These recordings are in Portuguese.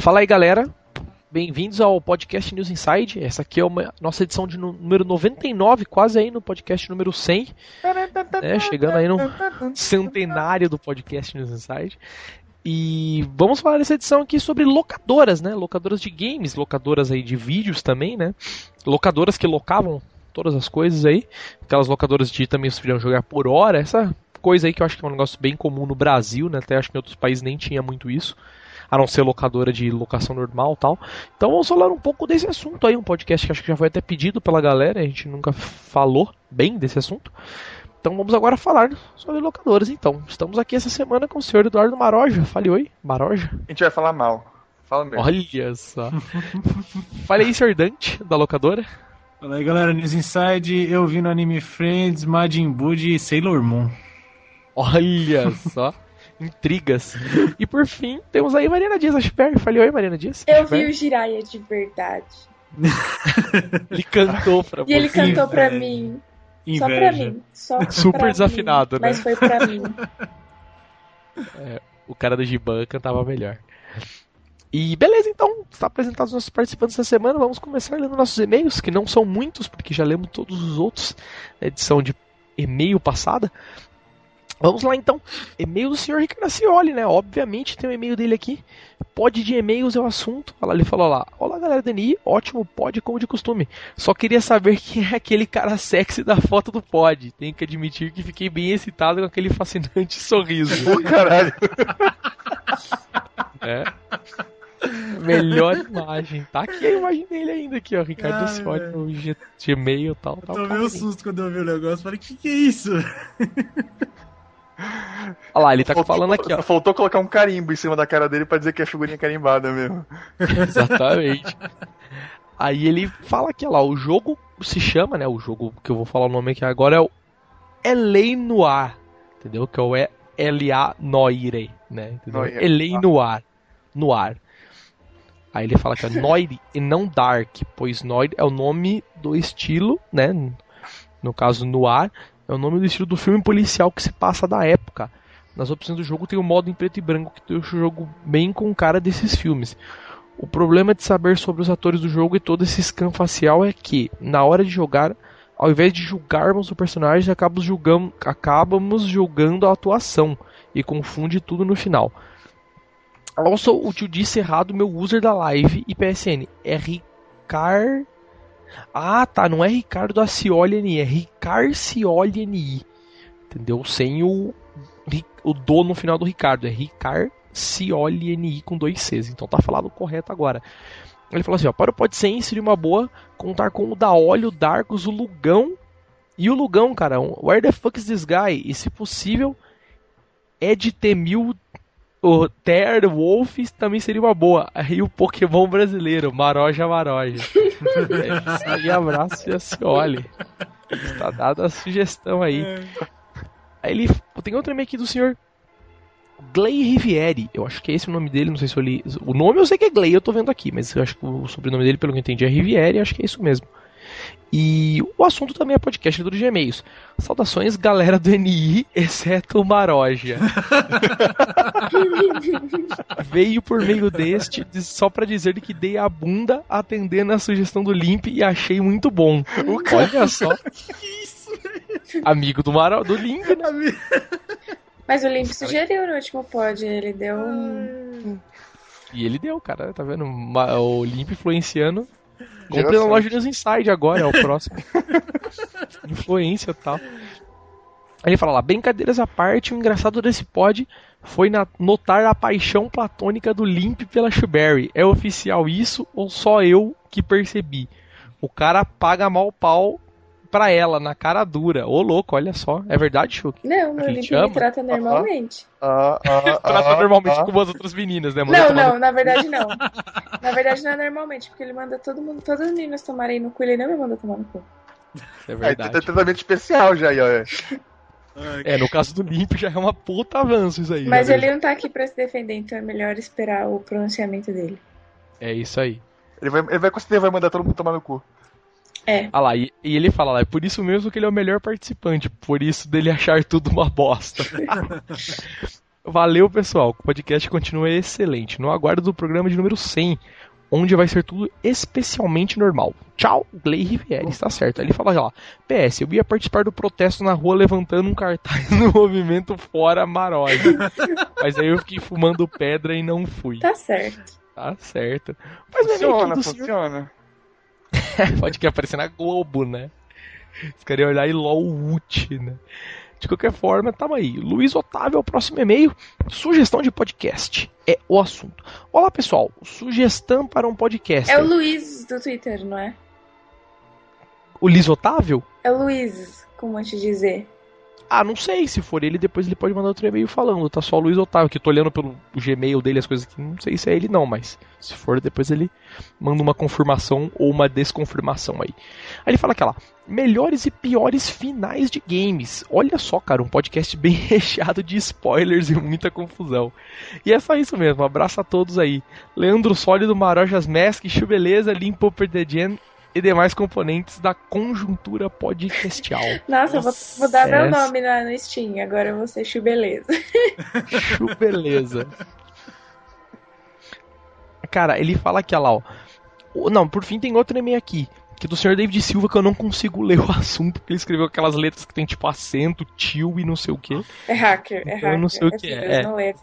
Fala aí, galera. Bem-vindos ao podcast News Inside. Essa aqui é uma nossa edição de número 99, quase aí no podcast número 100. Né? Chegando aí no centenário do podcast News Inside. E vamos falar nessa edição aqui sobre locadoras, né? Locadoras de games, locadoras aí de vídeos também, né? Locadoras que locavam todas as coisas aí. Aquelas locadoras de também se podiam jogar por hora. Essa coisa aí que eu acho que é um negócio bem comum no Brasil, né? Até acho que em outros países nem tinha muito isso. A não ser locadora de locação normal tal. Então vamos falar um pouco desse assunto aí. Um podcast que acho que já foi até pedido pela galera. A gente nunca falou bem desse assunto. Então vamos agora falar sobre locadoras. Então, estamos aqui essa semana com o senhor Eduardo Maroja. Fale oi, Maroja. A gente vai falar mal. Fala mesmo. Olha só. Fale aí, senhor Dante, da locadora. Fala aí, galera. News Inside, eu vi no Anime Friends, Majin Buu e Sailor Moon. Olha só. Intrigas. E por fim, temos aí Mariana Dias Ashberg. Fale oi, Mariana Dias. Eu vi o Jiraiya de verdade. ele cantou pra você. E ele cantou pra mim. Inveja. Só pra mim. Só Super pra desafinado, mim, né? Mas foi pra mim. É, o cara do Giban cantava melhor. E beleza, então, está apresentados os nossos participantes da semana. Vamos começar lendo nossos e-mails, que não são muitos, porque já lemos todos os outros na edição de e-mail passada. Vamos lá então. E-mail do senhor Ricardo Acioli, né? Obviamente tem o um e-mail dele aqui. Pod de e-mails é o assunto. Olha lá, ele falou lá. Olá galera da NI, ótimo pod como de costume. Só queria saber quem é aquele cara sexy da foto do pod. Tenho que admitir que fiquei bem excitado com aquele fascinante sorriso. Pô, caralho. É. Melhor imagem. Tá aqui a imagem dele ainda aqui, ó. Ricardo Acioli no Gmail e tal. Eu tal tomei um susto quando eu vi o negócio. Falei, que que é isso? Olha lá, ele tá Faltou- falando aqui, ó. Faltou colocar um carimbo em cima da cara dele pra dizer que é figurinha carimbada mesmo. Exatamente. Aí ele fala aqui, ó lá, o jogo se chama, né? O jogo que eu vou falar o nome aqui agora é o Elei Noir, entendeu? Que é o L.A. Noire, né? Entendeu? Noire. Elei Noir. Noir. Aí ele fala que é Noire e não Dark, pois Noir é o nome do estilo, né? No caso, Noir é o nome do estilo do filme policial que se passa da época. Nas opções do jogo tem o modo em preto e branco que deixa o jogo bem com cara desses filmes. O problema de saber sobre os atores do jogo e todo esse scan facial é que, na hora de jogar, ao invés de julgarmos o personagem, acabamos julgando, acabamos julgando a atuação e confunde tudo no final. Also, o tio disse errado meu user da live e PSN. É Ricard. Ah, tá. Não é Ricardo Acioli NI, é Ricarcioli NI. Entendeu? Sem o, o do no final do Ricardo. É Ricard Cioli NI com dois Cs. Então tá falado correto agora. Ele falou assim: ó, para o Pode Ser seria uma boa contar com o da Olho, o Darkus, o Lugão. E o Lugão, cara, where the fuck is this guy? E se possível, Ed Temil, o Ter Wolf também seria uma boa. Aí o Pokémon brasileiro, Maroja Maroja. é aí, abraço e assim, olhe. Está dada a sugestão aí. Aí ele. Tem outro e-mail aqui do senhor Gley Rivieri. Eu acho que é esse o nome dele, não sei se eu li. O nome eu sei que é Gley, eu tô vendo aqui, mas eu acho que o sobrenome dele, pelo que eu entendi, é Rivieri, acho que é isso mesmo. E o assunto também é podcast do e-mails. Saudações, galera do NI, exceto o Maroja. Veio por meio deste de- só pra dizer que dei a bunda atendendo a sugestão do Limp e achei muito bom. Olha só. Amigo do Maro, do Limp, né? Mas o Limp sugeriu no último pod, ele deu um. E ele deu, cara, tá vendo? O Limp influenciando. Comprei na loja News Inside agora, é o próximo. Influência e tal. Aí ele fala lá, brincadeiras à parte, o engraçado desse pod foi na- notar a paixão platônica do Limp pela Shuberry. É oficial isso ou só eu que percebi? O cara paga mal pau pra ela, na cara dura. Ô louco, olha só. É verdade, Chuck? Não, meu ama? me trata normalmente. Ah, ah, Trata ah, normalmente ah. como as outras meninas, né? Manda Não, tomar não, na verdade não. Na verdade não é normalmente, porque ele manda todo mundo, todas as meninas tomarem no cu, ele não me manda tomar no cu. É Aí verdade. tem tratamento especial já aí, ó. É, no caso do Limp já é uma puta avanço isso aí. Mas já ele não tá aqui pra se defender, então é melhor esperar o pronunciamento dele. É isso aí. Ele vai, ele vai certeza vai mandar todo mundo tomar no cu. É. Ah lá, e, e ele fala lá, é por isso mesmo que ele é o melhor participante, por isso dele achar tudo uma bosta. Valeu, pessoal. O podcast continua excelente. No aguardo do programa de número 100, onde vai ser tudo especialmente normal. Tchau, Gley Riviera, está certo. Ele fala lá, PS, eu ia participar do protesto na rua levantando um cartaz no movimento Fora Marose. Mas aí eu fiquei fumando pedra e não fui. Tá certo. Tá certo. Mas Funciona, do senhor- funciona. Pode que aparecer na Globo, né? Caras iam olhar e LOL Ult, né? De qualquer forma, tamo aí. Luiz Otávio é o próximo e-mail. Sugestão de podcast é o assunto. Olá, pessoal. Sugestão para um podcast. É o Luiz do Twitter, não é? O Liz Otávio? É o Luiz, como te dizer. Ah, não sei. Se for ele, depois ele pode mandar outro e-mail falando. Tá só o Luiz Otávio, que eu tô olhando pelo Gmail dele as coisas aqui. Não sei se é ele, não, mas se for, depois ele manda uma confirmação ou uma desconfirmação aí. Aí ele fala aquela. Melhores e piores finais de games. Olha só, cara, um podcast bem recheado de spoilers e muita confusão. E é só isso mesmo. Abraço a todos aí. Leandro Sólido, Marojas Mask, Chubeleza, Limpo The Gen e demais componentes da conjuntura podcastial. Nossa, eu vou, Nossa, vou dar meu essa- nome na, no Steam. Agora eu vou ser Chubeleza. Chubeleza. Cara, ele fala aqui, lá, ó. Não, por fim tem outro e-mail aqui. Que é do senhor David Silva que eu não consigo ler o assunto, porque ele escreveu aquelas letras que tem tipo acento, tio e não sei o que. É hacker, é Então, hacker. eu não sei o que vírus, é. Não é.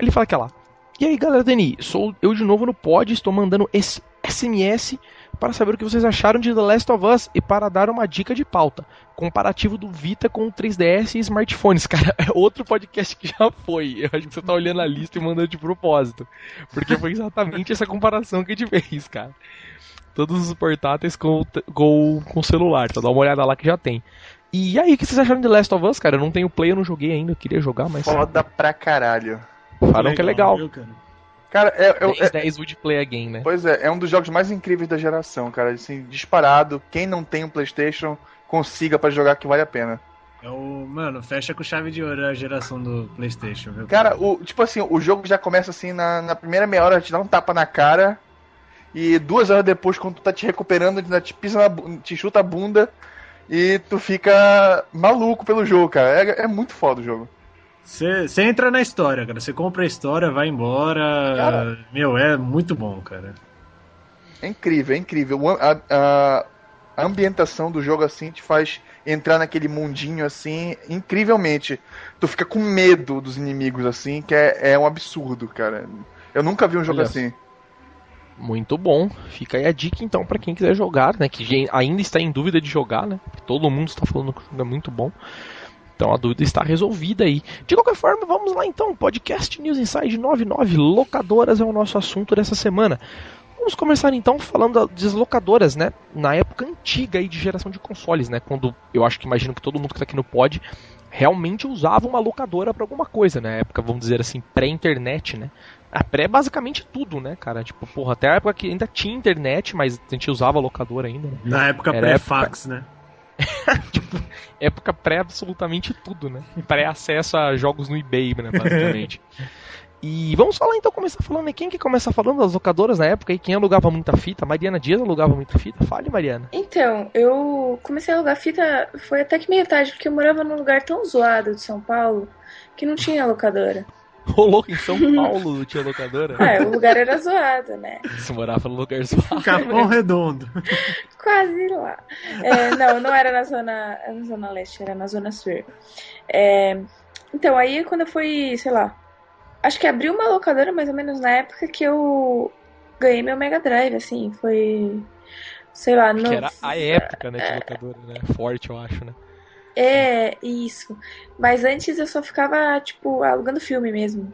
Ele fala aqui, ó lá. E aí, galera Dani, sou eu de novo no pod, estou mandando esse SMS para saber o que vocês acharam de The Last of Us e para dar uma dica de pauta. Comparativo do Vita com o 3DS e smartphones. Cara, é outro podcast que já foi. Eu acho que você tá olhando a lista e mandando de propósito. Porque foi exatamente essa comparação que a gente fez, cara. Todos os portáteis com, com, com celular, tá? Dá uma olhada lá que já tem. E aí, o que vocês acharam de The Last of Us, cara? Eu não tenho play, eu não joguei ainda, eu queria jogar, mas Foda pra caralho. falaram que é legal. viu, cara? É, é- 10, 10 would play again, né? Pois é, é um dos jogos mais incríveis da geração, cara. Assim, disparado. Quem não tem um PlayStation, consiga pra jogar que vale a pena. É o. Mano, fecha com chave de ouro a geração do PlayStation, viu? Cara, o, tipo assim, o jogo já começa assim, na, na primeira meia hora te dá um tapa na cara. E duas horas depois, quando tu tá te recuperando, ainda te pisa na, te chuta a bunda e tu fica maluco pelo jogo, cara. É, é muito foda o jogo. Você entra na história, cara. Você compra a história, vai embora. Cara. Meu, é muito bom, cara. É incrível, é incrível. A, a- a ambientação do jogo assim te faz entrar naquele mundinho assim, incrivelmente. Tu fica com medo dos inimigos assim, que é, é um absurdo, cara. Eu nunca vi um jogo Olha assim. Muito bom. Fica aí a dica então pra quem quiser jogar, né? Que ainda está em dúvida de jogar, né? Todo mundo está falando que o jogo é muito bom. Então a dúvida está resolvida aí. De qualquer forma, vamos lá então. Podcast News Inside 99. Locadoras é o nosso assunto dessa semana. Vamos começar então falando das locadoras, né? Na época antiga aí de geração de consoles, né? Quando eu acho que imagino que todo mundo que está aqui no pod realmente usava uma locadora para alguma coisa, né? Na época, vamos dizer assim, pré-internet, né? A pré é basicamente tudo, né, cara? Tipo, porra, até a época que ainda tinha internet, mas a gente usava locadora ainda, né? Na época pré-fax, né? Época pré absolutamente tudo, né? Pré-acesso a jogos no eBay, né, basicamente. e vamos falar então, começar falando aí. Quem que começa falando das locadoras na época e quem alugava muita fita? Mariana Dias alugava muita fita? Fale, Mariana. Então, eu comecei a alugar fita, foi até que meio tarde, porque eu morava num lugar tão zoado de São Paulo que não tinha locadora. Rolou em São Paulo, tinha locadora? Ah, o lugar era zoado, né? Você morava no lugar zoado. Capão Redondo. Quase lá. É, não, não era na zona, na zona leste, era na zona sul. É, então, aí quando eu fui, sei lá, acho que abriu uma locadora mais ou menos na época que eu ganhei meu Mega Drive, assim, foi, sei lá, no... Que era a época, né, de locadora, né? Forte, eu acho, né? É, isso. Mas antes eu só ficava, tipo, alugando filme mesmo,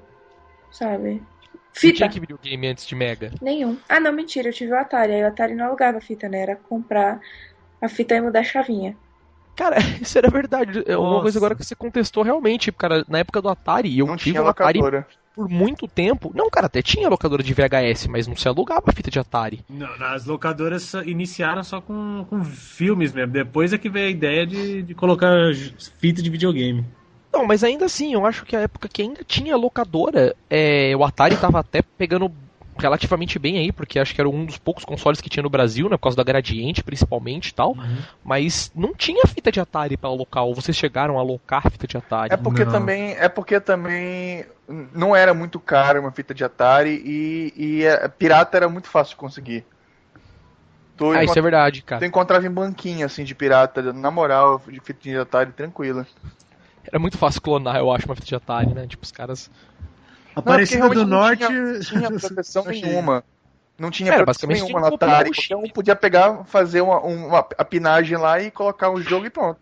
sabe? Não Fita. tinha que videogame antes de Mega. Nenhum. Ah, não, mentira, eu tive o Atari. Aí o Atari não alugava fita, né? Era comprar a fita e mudar a chavinha. Cara, isso era verdade. É uma Nossa. coisa agora que você contestou realmente, cara, na época do Atari, eu não tive tinha um Atari locadora. Por muito tempo. Não, cara, até tinha locadora de VHS, mas não se alugava fita de Atari. Não, as locadoras iniciaram só com, com filmes mesmo. Depois é que veio a ideia de, de colocar fita de videogame. Não, mas ainda assim, eu acho que a época que ainda tinha locadora, é, o Atari tava até pegando relativamente bem aí, porque acho que era um dos poucos consoles que tinha no Brasil, né, por causa da Gradiente principalmente e tal, Uhum. mas não tinha fita de Atari para alocar, ou vocês chegaram a alocar fita de Atari? É porque Não. também é porque também não era muito caro uma fita de Atari e, e é- pirata era muito fácil de conseguir. Tu, Ah, isso é verdade, tu cara. encontrava em banquinha assim de pirata, na moral, de fita de Atari tranquila. Era muito fácil clonar, eu acho, uma fita de Atari, né? Tipo, os caras. Aparecida do Norte. Não tinha, não tinha proteção nenhuma. Não tinha Era, proteção nenhuma no Atari. Qualquer um podia pegar, fazer uma, uma a pinagem lá e colocar o jogo e pronto.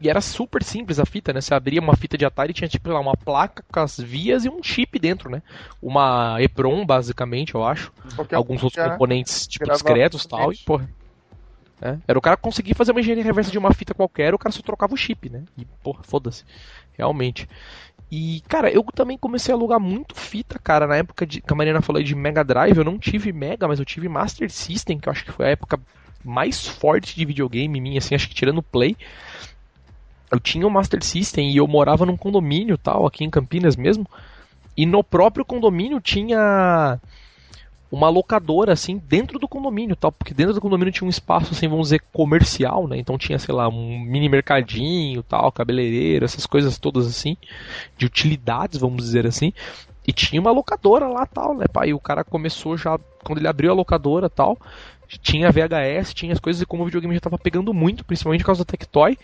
E era super simples a fita, né? Você abria uma fita de Atari e tinha, tipo, lá, uma placa com as vias e um chip dentro, né? Uma EPROM, basicamente, eu acho. Qualquer um Alguns outros componentes, tipo, discretos e tal. E, porra. é. Era o cara conseguir fazer uma engenharia reversa de uma fita qualquer, o cara só trocava o chip, né? E, porra, foda-se. Realmente. E, cara, eu também comecei a alugar muito fita, cara, na época de, que a Mariana falou de Mega Drive, eu não tive Mega, mas eu tive Master System, que eu acho que foi a época mais forte de videogame minha, assim, acho que tirando o Play. Eu tinha um Master System e eu morava num condomínio tal, aqui em Campinas mesmo. E no próprio condomínio tinha uma locadora, assim, dentro do condomínio, tal, porque dentro do condomínio tinha um espaço, assim, vamos dizer, comercial, né? Então tinha, sei lá, um mini mercadinho, tal, cabeleireiro, essas coisas todas assim, de utilidades, vamos dizer assim. E tinha uma locadora lá, tal, né, pai? E o cara começou já, quando ele abriu a locadora, tal, tinha VHS, tinha as coisas, e como o videogame já tava pegando muito, principalmente por causa da Tectoy,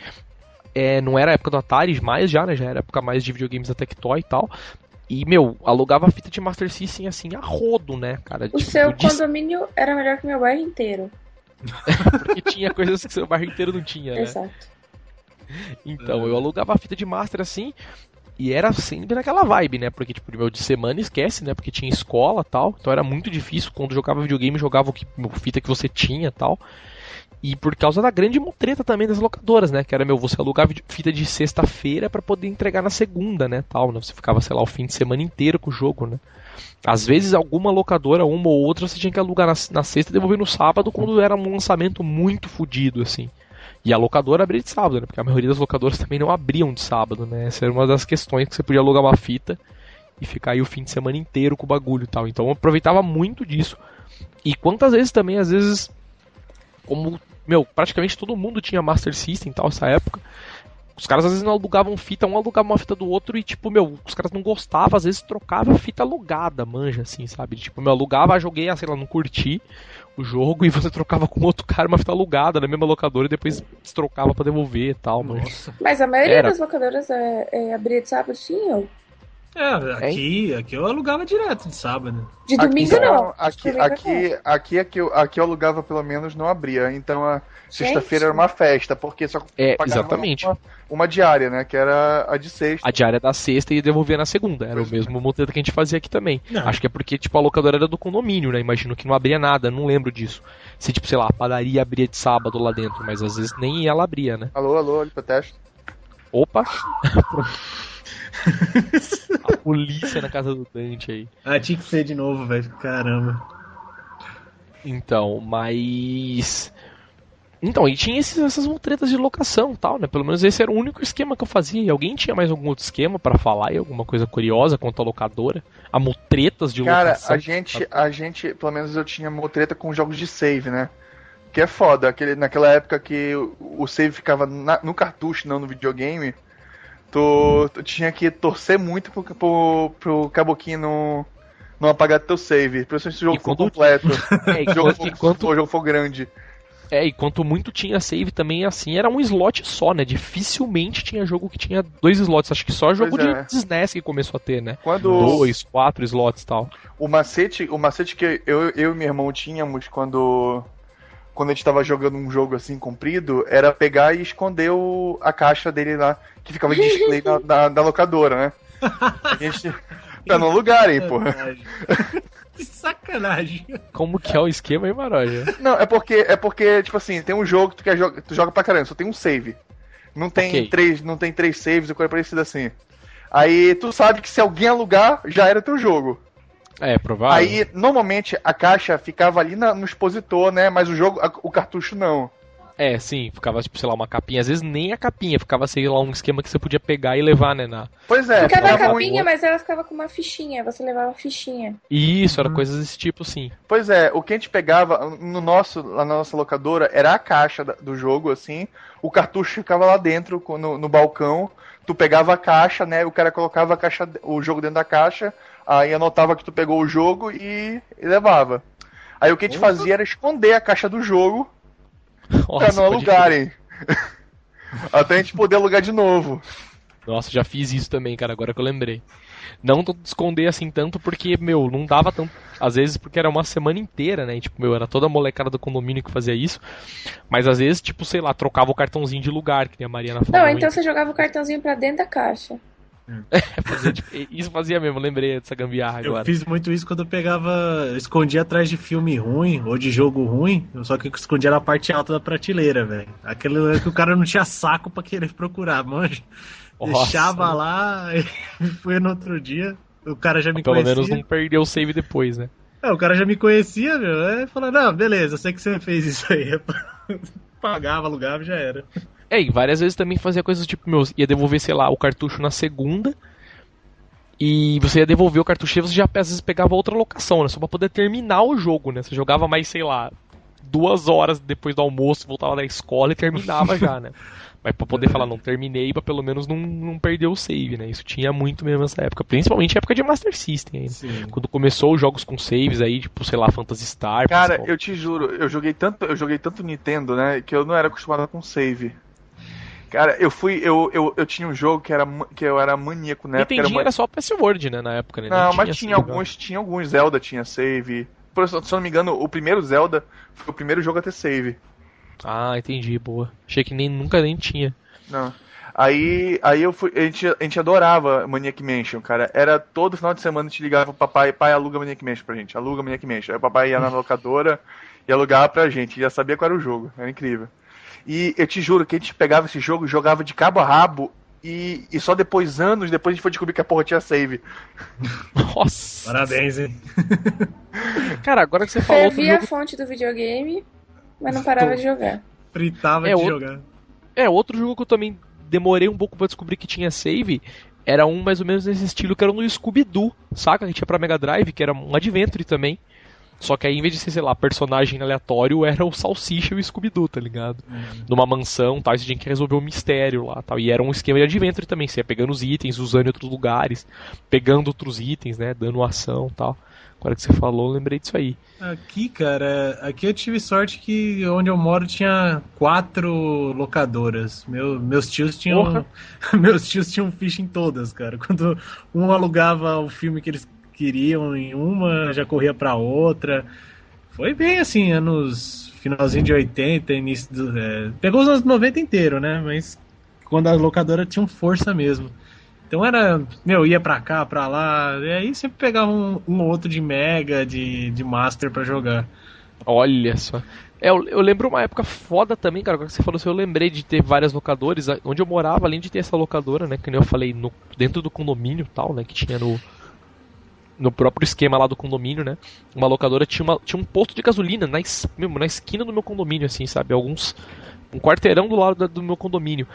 é, não era a época do Atari mais já, né? Já era a época mais de videogames da Tectoy e tal. E, meu, alugava fita de Master System assim a rodo, né, cara? O Tipo, seu de- condomínio era melhor que meu bairro inteiro. Porque tinha coisas que seu bairro inteiro não tinha, né? Exato. Então, eu alugava a fita de Master assim. E era sempre naquela vibe, né? Porque, tipo, meu de semana esquece, né? Porque tinha escola tal. Então era muito difícil. Quando jogava videogame, jogava o que, a fita que você tinha tal. E por causa da grande mutreta também das locadoras, né? Que era, meu, você alugava fita de sexta-feira pra poder entregar na segunda, né? Tal, né? Você ficava, sei lá, o fim de semana inteiro com o jogo, né? Às vezes, alguma locadora, uma ou outra, você tinha que alugar na, na sexta e devolver no sábado quando era um lançamento muito fodido, assim. E a locadora abria de sábado, né? Porque a maioria das locadoras também não abriam de sábado, né? Essa era uma das questões que você podia alugar uma fita e ficar aí o fim de semana inteiro com o bagulho e tal. Então eu aproveitava muito disso. E quantas vezes também, às vezes, como, meu, praticamente todo mundo tinha Master System e tal, essa época. Os caras às vezes não alugavam fita, um alugava uma fita do outro e, tipo, meu, os caras não gostavam, às vezes trocava fita alugada, manja, assim, sabe? Tipo, meu, alugava, joguei, ah, sei lá, não curti o jogo e você trocava com outro cara uma fita alugada na mesma locadora e depois trocava pra devolver e tal, manja. Mas a maioria Era. das locadoras é, é abria de sábado, sim, ou É, aqui, aqui eu alugava direto de sábado. de domingo aqui, não. Aqui, Domingo é aqui, aqui, aqui, eu- aqui eu alugava pelo menos não abria. Então a sexta-feira era uma festa, porque só É, exatamente. Uma, uma diária, né? Que era a de sexta. A diária da sexta e devolvia na segunda. Era Pois o mesmo montante que a gente fazia aqui também. Não. Acho que é porque, tipo, a locadora era do condomínio, né? Imagino que não abria nada, não lembro disso. Se, tipo, sei lá, a padaria abria de sábado lá dentro, mas às vezes nem ela abria, né? Alô, alô, olha protesto. Opa! a polícia na casa do Dante aí. Ah, tinha que ser de novo, velho. Caramba. Então, mas. Então, e tinha esses- essas mutretas de locação e tal, né? Pelo menos esse era o único esquema que eu fazia. E alguém tinha mais algum outro esquema pra falar e alguma coisa curiosa quanto à locadora? A mutretas de Cara, locação. a gente, a gente, pelo menos eu tinha motreta com jogos de save, né? Que é foda, aquele, naquela época que o, o save ficava na- no cartucho, não no videogame, tu, tu tinha que torcer muito pro, pro, pro caboquinho não, não apagar teu save, principalmente se o jogo for completo, É, e jogo for, quanto- o jogo for grande. é, e quanto muito tinha save também, assim, era um slot só, né? Dificilmente tinha jogo que tinha dois slots. Acho que só jogo Pois é. de SNES que começou a ter, né? Quando Dois, quatro slots e tal. o macete, o macete que eu, eu e meu irmão tínhamos quando quando a gente tava jogando um jogo assim comprido, era pegar e esconder o, a caixa dele lá, que ficava em display na, da, da locadora, né? A gente, pra não alugarem, porra. Sacanagem. que sacanagem. Como que é o esquema aí, Maroja? Não, é porque, é porque, tipo assim, tem um jogo que tu, quer joga, tu joga pra caramba, só tem um save. Não tem, Ok. três, não tem três saves ou coisa parecida assim. Aí tu sabe que se alguém alugar, já era teu jogo. É, provável. Aí, normalmente, a caixa ficava ali na- no expositor, né? Mas o jogo, a- o cartucho não. É, sim, ficava, tipo, sei lá, uma capinha. Às vezes nem a capinha, ficava, sei lá, um esquema que você podia pegar e levar, né? Na... Pois é, Ficava a capinha, mas ela ficava com uma fichinha. Você levava a fichinha. E Isso, era Uhum. coisas desse tipo, sim. Pois é, o que a gente pegava no nosso, na nossa locadora era a caixa do jogo, assim. O cartucho ficava lá dentro, no, no balcão. Tu pegava a caixa, né? O cara colocava a caixa, o jogo dentro da caixa, aí anotava que tu pegou o jogo e, e levava. Aí o que a gente fazia era esconder a caixa do jogo pra Nossa, não pode alugarem. Até a gente poder alugar de novo. Nossa, já fiz isso também, cara, agora que eu lembrei. Não esconder assim tanto porque, meu, não dava tanto. Às vezes porque era uma semana inteira, né? E, tipo, meu, era toda a molecada do condomínio que fazia isso. Mas às vezes, tipo, sei lá, trocava o cartãozinho de lugar, que nem a Mariana falou. Não, então você jogava o cartãozinho pra dentro da caixa. Fazia, tipo, isso fazia mesmo, eu lembrei dessa gambiarra Eu agora. fiz muito isso quando eu pegava. eu escondia atrás de filme ruim ou de jogo ruim, só que eu escondia na parte alta da prateleira, velho. Aquele que o cara não tinha saco pra querer procurar, manja. Nossa. Deixava lá e foi no outro dia. O cara já me Pelo conhecia. menos não perdeu o save depois, né? É, o cara já me conhecia, meu. Aí falou, não, beleza, eu sei que você fez isso aí. Pagava, alugava e já era. É, e várias vezes também fazia coisas tipo, meu, ia devolver, sei lá, o cartucho na segunda. E você ia devolver o cartucho e você já às vezes pegava outra locação, né? Só pra poder terminar o jogo, né? Você jogava mais, sei lá, duas horas depois do almoço, voltava da escola e terminava já, né? Mas pra poder falar, não terminei, pra pelo menos não, não perder o save, né? Isso tinha muito mesmo nessa época. Principalmente na época de Master System ainda. Sim. Quando começou os jogos com saves aí, tipo, sei lá, Phantasy Star. Cara, eu te juro, eu joguei tanto, eu joguei tanto Nintendo, né, que eu não era acostumado com save. Cara, eu fui, eu, eu, eu tinha um jogo que era que eu era maníaco, né? Nintendinho era era só PS Word, né, na época, né? Nem Não, mas tinha alguns, tinha alguns Zelda tinha save. Por- Se eu não me engano, o primeiro Zelda foi o primeiro jogo a ter save. Ah, entendi, boa. Achei que nem nunca nem tinha. Não. Aí, aí eu fui, a gente, a gente adorava Maniac Mansion, cara. Era todo final de semana a gente ligava pro papai, pai, aluga Maniac Mansion pra gente, aluga Maniac Mansion. Aí o papai ia na locadora e alugava pra gente, já sabia qual era o jogo, era incrível. E eu te juro que a gente pegava esse jogo e jogava de cabo a rabo e, e só depois, anos depois, a gente foi descobrir que a porra tinha save. Nossa. Parabéns, hein? Cara, agora que você falou outro Fervia a jogo. fonte do videogame, mas não parava de jogar. Fritava É, de outro- jogar. É, outro jogo que eu também demorei um pouco pra descobrir que tinha save. Era um mais ou menos nesse estilo que era no Scooby-Doo, saca? Que tinha pra Mega Drive, que era um Adventure também. Só que aí, em vez de ser, sei lá, personagem aleatório, era o Salsicha e o Scooby-Doo, tá ligado? Numa mansão tal, e você tinha que resolver um mistério lá tal. E era um esquema de Adventure também, você ia pegando os itens, usando em outros lugares, pegando outros itens, né? Dando ação tal. Agora que você falou, eu lembrei disso aí. Aqui, cara, aqui eu tive sorte que onde eu moro tinha quatro locadoras. Meu, meus tios tinham. Meus tios tinham ficha em todas, cara. Quando um alugava o filme que eles queriam em uma, já corria pra outra. Foi bem assim, anos. Finalzinho de 80, início do. é, pegou os anos 90 inteiro, né? Mas quando as locadoras tinham força mesmo. Então era, meu, ia pra cá, pra lá, e aí sempre pegava um, um ou outro de Mega, de, de Master pra jogar. Olha só. É, eu, eu lembro uma época foda também, cara. Que você falou assim, eu lembrei de ter várias locadores. a- Onde eu morava, além de ter essa locadora, né? Que nem eu falei, no, dentro do condomínio tal, né? Que tinha no. No próprio esquema lá do condomínio, né? Uma locadora tinha, uma, tinha um posto de gasolina na, es- mesmo, na esquina do meu condomínio, assim, sabe? Alguns. Um quarteirão do lado da- do meu condomínio.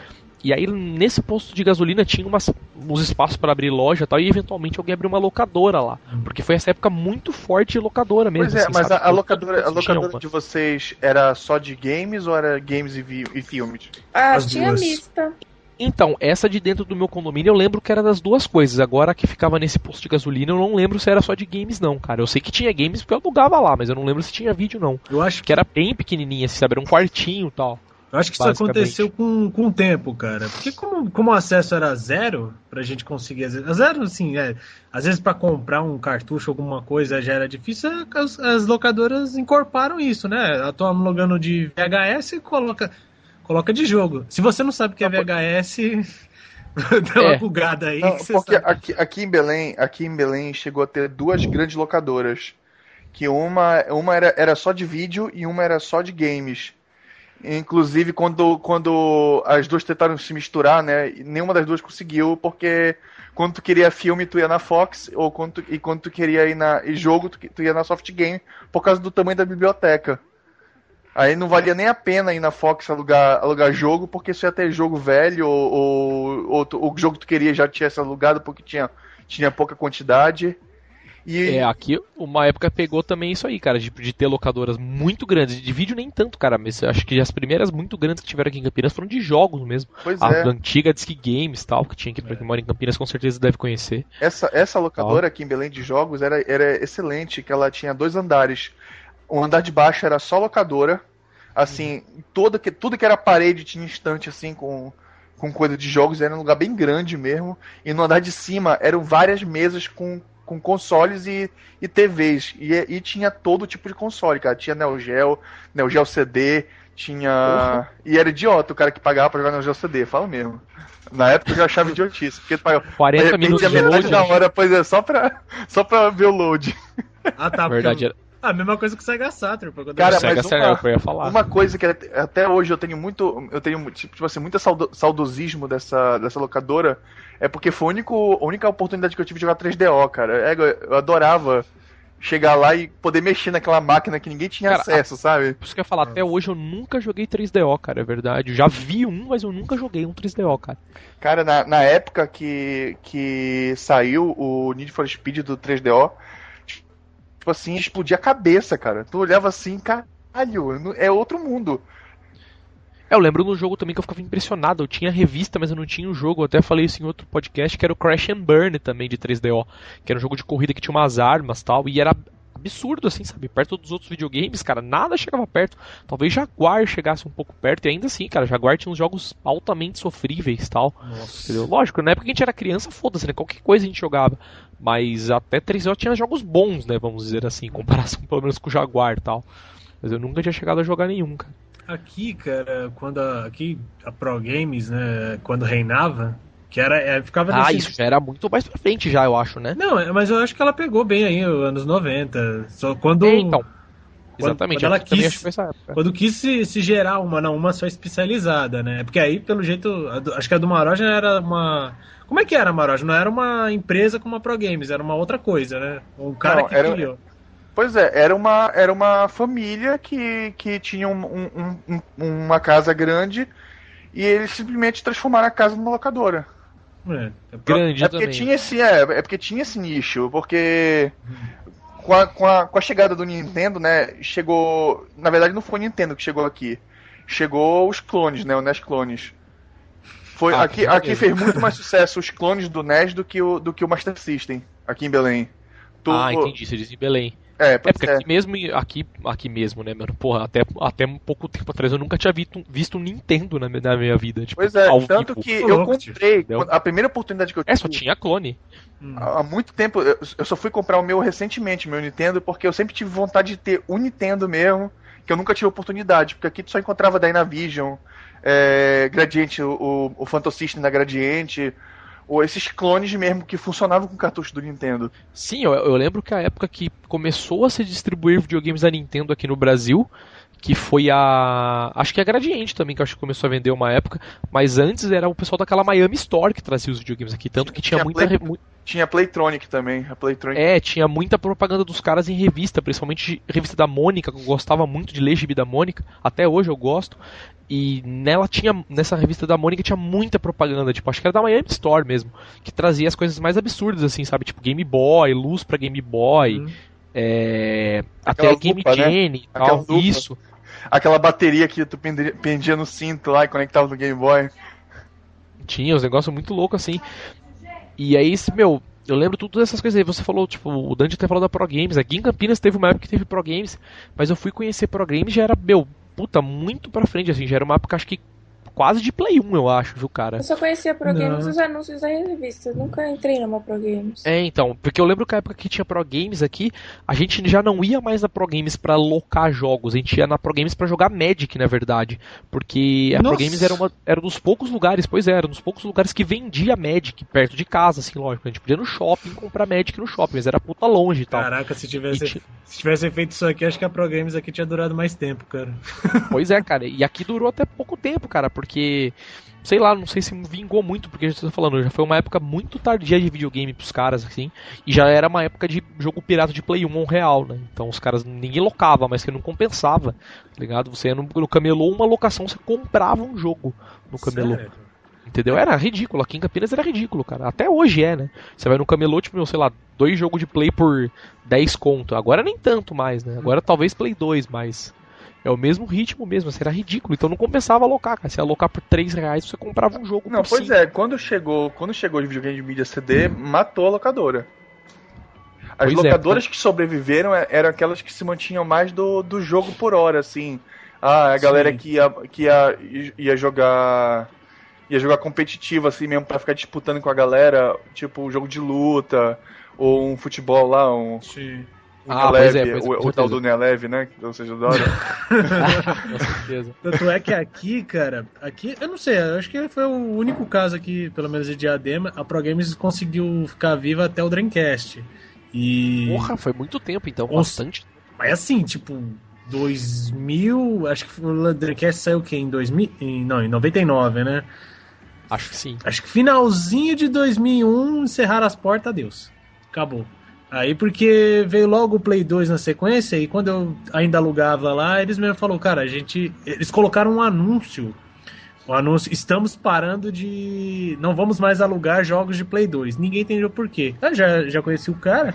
E aí, nesse posto de gasolina, tinha umas, uns espaços para abrir loja e tal. E eventualmente alguém abriu uma locadora lá. Porque foi essa época muito forte de locadora mesmo. Pois é, assim, mas sabe? a, a locadora, a locadora uma. de vocês era só de games ou era games e, vi- e filmes? Ah, As tinha duas. mista. Então, essa de dentro do meu condomínio eu lembro que era das duas coisas. Agora que ficava nesse posto de gasolina eu não lembro se era só de games, não, cara. Eu sei que tinha games porque eu alugava lá, mas eu não lembro se tinha vídeo, não. Eu acho que, Que era bem pequenininha, assim, sabe? Era um quartinho e tal. eu acho que isso aconteceu com, com o tempo, cara. Porque como, como o acesso era zero, pra gente conseguir. Zero, assim, é. Às vezes pra comprar um cartucho, alguma coisa já era difícil, as, as locadoras incorporaram isso, né? Eu tô logando de VHS e coloca, coloca de jogo. Se você não sabe o que é VHS, dá uma É. bugada aí. Não, porque aqui, aqui em Belém, aqui em Belém chegou a ter duas grandes locadoras, que uma, uma era, era só de vídeo e uma era só de games. Inclusive quando, quando as duas tentaram se misturar, né, nenhuma das duas conseguiu, porque quando tu queria filme tu ia na Fox ou quando tu, e quando tu queria ir na e jogo tu, tu ia na Soft Game por causa do tamanho da biblioteca. Aí não valia nem a pena ir na Fox alugar, alugar jogo, porque você ia ter jogo velho, ou, ou, ou o jogo que tu queria já tinha sido alugado porque tinha, tinha pouca quantidade. E É, aqui uma época pegou também isso aí, cara, de, de ter locadoras muito grandes. De vídeo nem tanto, cara, mas acho que as primeiras muito grandes que tiveram aqui em Campinas foram de jogos mesmo. pois A é, antiga Disc Games tal, que tinha aqui pra quem mora em Campinas, com certeza deve conhecer. essa, essa locadora aqui em Belém de jogos era, era excelente, que ela tinha dois andares. O andar de baixo era só locadora, assim, toda que, tudo que era parede tinha estante assim com, com coisa de jogos, era um lugar bem grande mesmo. E no andar de cima eram várias mesas com, com consoles e, e TVs. E, e tinha todo tipo de console, cara. Tinha Neo Geo, Neo Geo CD, tinha. E era idiota o cara que pagava pra jogar Neo Geo CD, fala mesmo. Na época eu já achava idiotice, porque tu pagava 40 de repente, minutos a de metade load, da hora, pois é, só pra, só pra ver o load. Ah, tá. porque- verdade era. Ah, a mesma coisa que o Sega Saturn. quando Cara, eu- Sega mas Saturn, uma- é o que eu ia falar. Uma coisa que até hoje eu tenho muito. Eu tenho tipo, tipo assim, muito saudo- saudosismo dessa, dessa locadora. É porque foi a, único, a única oportunidade que eu tive de jogar 3DO, cara. É, eu adorava chegar lá e poder mexer naquela máquina que ninguém tinha Cara, acesso, sabe? Por isso que eu ia falar, até hoje eu nunca joguei 3DO, cara, é verdade. Eu já vi um, mas eu nunca joguei um 3DO, cara. Cara, na, na época que, que saiu o Need for Speed do 3DO, tipo assim, explodia a cabeça, cara. Tu olhava assim, caralho, é outro mundo. É, eu lembro no jogo também que eu ficava impressionado. Eu tinha revista, mas eu não tinha o jogo. Eu até falei isso em outro podcast, que era o Crash and Burn também de 3DO. Que era um jogo de corrida que tinha umas armas tal. E era absurdo, assim, sabe? Perto dos outros videogames, cara, nada chegava perto. Talvez Jaguar chegasse um pouco perto. E ainda assim, cara, Jaguar tinha uns jogos altamente sofríveis e tal. Entendeu? Lógico, na época que a gente era criança, foda-se, né? Qualquer coisa a gente jogava. Mas até 3DO tinha jogos bons, né? Vamos dizer assim, em comparação pelo menos com o Jaguar e tal. Mas eu nunca tinha chegado a jogar nenhum, cara. Aqui, cara, quando a, aqui a Pro Games, né, quando reinava, que era, é, ficava Ah, nesse- isso já era muito mais pra frente já, eu acho, né? Não, é, mas eu acho que ela pegou bem aí, os anos 90. Só quando, É, então. quando- Exatamente. quando ela quis- quando quis se, se gerar uma, não, uma só especializada, né? Porque aí, pelo jeito, acho que a do Maroja era uma. Como é que era a Maroja? Não era uma empresa como a Pro Games, era uma outra coisa, né? Um cara Não, que era- criou. Pois é, era uma, era uma família que, que tinha um- um- um- uma casa grande e eles simplesmente transformaram a casa numa locadora. É, Pro- Grande É porque também. tinha esse, é, é porque tinha esse nicho, porque com a, com, a, com a chegada do Nintendo, né, chegou, na verdade não foi o Nintendo que chegou aqui, chegou os clones, né, o NES clones. Foi Ah, aqui, aqui fez muito mais sucesso os clones do NES do que o do que o Master System aqui em Belém. Tu- Ah, entendi, você diz em Belém. É, É porque é. aqui mesmo, aqui, aqui mesmo, né, mano? Porra, até, até um pouco tempo atrás eu nunca tinha visto, visto um Nintendo na, minha- na minha vida. Tipo, Pois é, ao tanto vivo. que eu louco, comprei, Entendeu? a primeira oportunidade que eu É, só tive, tinha clone. Hum. há muito tempo, eu, eu só fui comprar o meu recentemente, meu Nintendo, porque eu sempre tive vontade de ter o Nintendo mesmo, que eu nunca tive oportunidade, porque aqui tu só encontrava Dynavision, é, Gradiente, o, o Phantom System da Gradiente, ou esses clones mesmo que funcionavam com cartucho do Nintendo. Sim, eu, eu lembro que a época que começou a se distribuir videogames da Nintendo aqui no Brasil, que foi a. Acho que a Gradiente também, que acho que começou a vender uma época, mas antes era o pessoal daquela Miami Store que trazia os videogames aqui, tanto que tinha Tinha muita. Play- re- Tinha Playtronic também, a Playtronic. É, tinha muita propaganda dos caras em revista, principalmente revista da Mônica, que eu gostava muito de ler gibi da Mônica, até hoje eu gosto. E nela tinha, nessa revista da Mônica tinha muita propaganda, tipo, acho que era da Miami Store mesmo, que trazia as coisas mais absurdas, assim, sabe? Tipo, Game Boy, luz pra Game Boy, Hum. é, até Game lupa, né? Genie e tal, lupa. isso. Aquela bateria que tu pendia, no cinto lá e conectava no Game Boy. Tinha uns negócios muito loucos assim. E aí, meu, eu lembro tudo dessas coisas aí. Você falou, tipo, o Dante até falou da Pro Games. Aqui em Campinas teve uma época que teve Pro Games, mas eu fui conhecer Pro Games já era, meu, puta, muito pra frente, assim. Já era uma época, acho que quase de Play 1, eu acho, viu, cara? Eu só conhecia Pro. Games dos anúncios da revista. Eu nunca entrei numa Pro Games. É, então, porque eu lembro que a época que tinha Pro Games aqui, a gente já não ia mais na Pro Games pra locar jogos, a gente ia na Pro Games pra jogar Magic, na verdade. Porque a Pro Nossa. Games era, uma, era um dos poucos lugares, pois é, era um dos poucos lugares que vendia Magic perto de casa, assim, lógico. A gente podia ir no shopping comprar Magic no shopping, mas era puta longe e tal. Caraca, se tivesse, ti- se tivesse feito isso aqui, acho que a Pro Games aqui tinha durado mais tempo, cara. Pois é, cara, e aqui durou até pouco tempo, cara, porque sei lá, não sei se vingou muito, porque a gente tá falando, já foi uma época muito tardia de videogame pros caras, assim, e já era uma época de jogo pirata de Play 1 real, né? Então os caras, ninguém locava, mas que não compensava, tá ligado? Você ia no, no camelô, uma locação, você comprava um jogo no camelô. Sério? Entendeu? Era ridículo. Aqui em Campinas era ridículo, cara. Até hoje é, né? Você vai no camelô, tipo, meu, sei lá, dois jogos de Play por 10 conto. Agora nem tanto mais, né? Agora talvez Play 2, mas é o mesmo ritmo mesmo. Assim, era ridículo. Então não compensava alocar, cara. Se alocar por 3 reais, você comprava um jogo Não, por pois cinco. é, quando chegou, quando chegou o videogame de mídia CD, matou a locadora. As Pois é, locadoras que sobreviveram é- eram aquelas que se mantinham mais do, do jogo por hora, assim. Ah, a galera Sim. que ia, que ia, ia jogar. ia jogar competitivo, assim mesmo, pra ficar disputando com a galera, tipo um jogo de luta, ou um futebol lá, um, Sim. Ah, pois é, pois é, o, o tal do Nea Leve, né? Seja, da hora. Com certeza. Tanto é que aqui, cara, aqui, eu não sei, eu acho que foi o único caso aqui, pelo menos de Diadema, a Pro Games conseguiu ficar viva até o Dreamcast. E. Porra, foi muito tempo então, Nossa. bastante. Mas assim, tipo, 2000. Acho que o Dreamcast saiu o quê? Em 2000. Em, não, em 99, né? Acho que sim. Acho que finalzinho de 2001 encerraram as portas, adeus. Acabou. Aí porque veio logo o Play 2 na sequência e quando eu ainda alugava lá, eles mesmo falaram, cara, a gente. Eles colocaram um anúncio. O anúncio, estamos parando de. Não vamos mais alugar jogos de Play 2. Ninguém entendeu por quê. Eu já, já conheci o cara,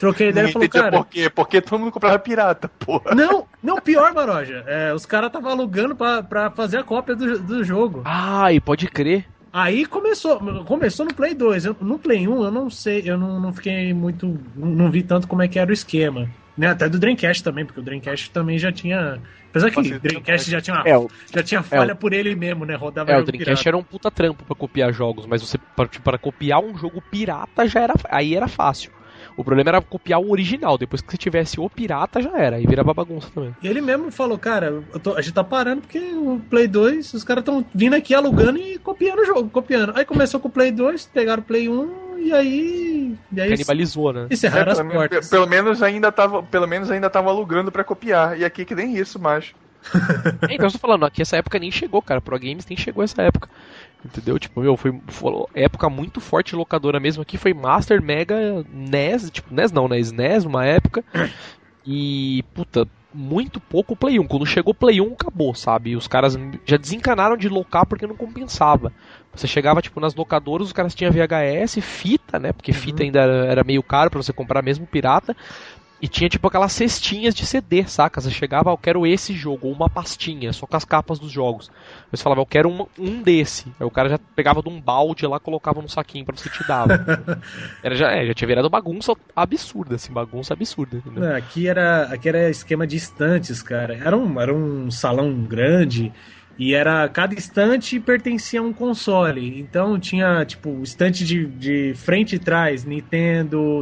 troquei ideia e falou, cara. por quê? Porque todo mundo comprava pirata, porra. Não, não, pior, Maroja. É, os caras estavam alugando pra, pra fazer a cópia do, do jogo. Ah, e pode crer. Aí começou, começou no Play 2. Eu- no Play 1 eu não sei, eu não, não fiquei muito. Não, não vi tanto como é que era o esquema. Né? Até do Dreamcast também, porque o Dreamcast também já tinha. Apesar que o Dreamcast já tinha, uma- É, o, já tinha falha por ele mesmo, né? Rodava é, o Dreamcast pirata. era um puta trampo pra copiar jogos, mas você para para copiar um jogo pirata já era aí era fácil. O problema era copiar o original, depois que você tivesse o pirata já era, aí virava bagunça também. E ele mesmo falou, cara, eu tô- a gente tá parando porque o Play 2, os caras estão vindo aqui alugando e copiando o jogo, copiando. Aí começou com o Play 2, pegaram o Play 1 e aí. E aí Canibalizou, né? encerraram É, as pelo, menos- portas. pelo menos ainda tava, pelo menos ainda tava alugando pra copiar. E aqui que nem isso mais. É, então eu tô falando, aqui essa época nem chegou, cara. Pro Games nem chegou essa época. Entendeu? Tipo, meu, foi, foi época muito forte locadora mesmo. Aqui foi Master, Mega, NES, tipo, NES não, né? SNES uma época. E, puta, muito pouco Play 1. Quando chegou Play 1, acabou, sabe? Os caras já desencanaram de locar porque não compensava. Você chegava, tipo, nas locadoras, os caras tinham VHS, fita, né? Porque fita ainda era, era meio caro pra você comprar mesmo pirata. E tinha tipo aquelas cestinhas de CD, saca? Você chegava, "Ah, eu quero esse jogo, ou uma pastinha, só com as capas dos jogos. Aí Você falava, eu quero um, um desse. Aí o cara já pegava de um balde lá, colocava no saquinho pra você te dar. Era, já, é, já tinha virado bagunça absurda, assim, bagunça absurda. Não, aqui era, aqui era esquema de estantes, cara. Era um, era um salão grande e era cada estante pertencia a um console. Então tinha tipo estante de, de frente e trás, Nintendo,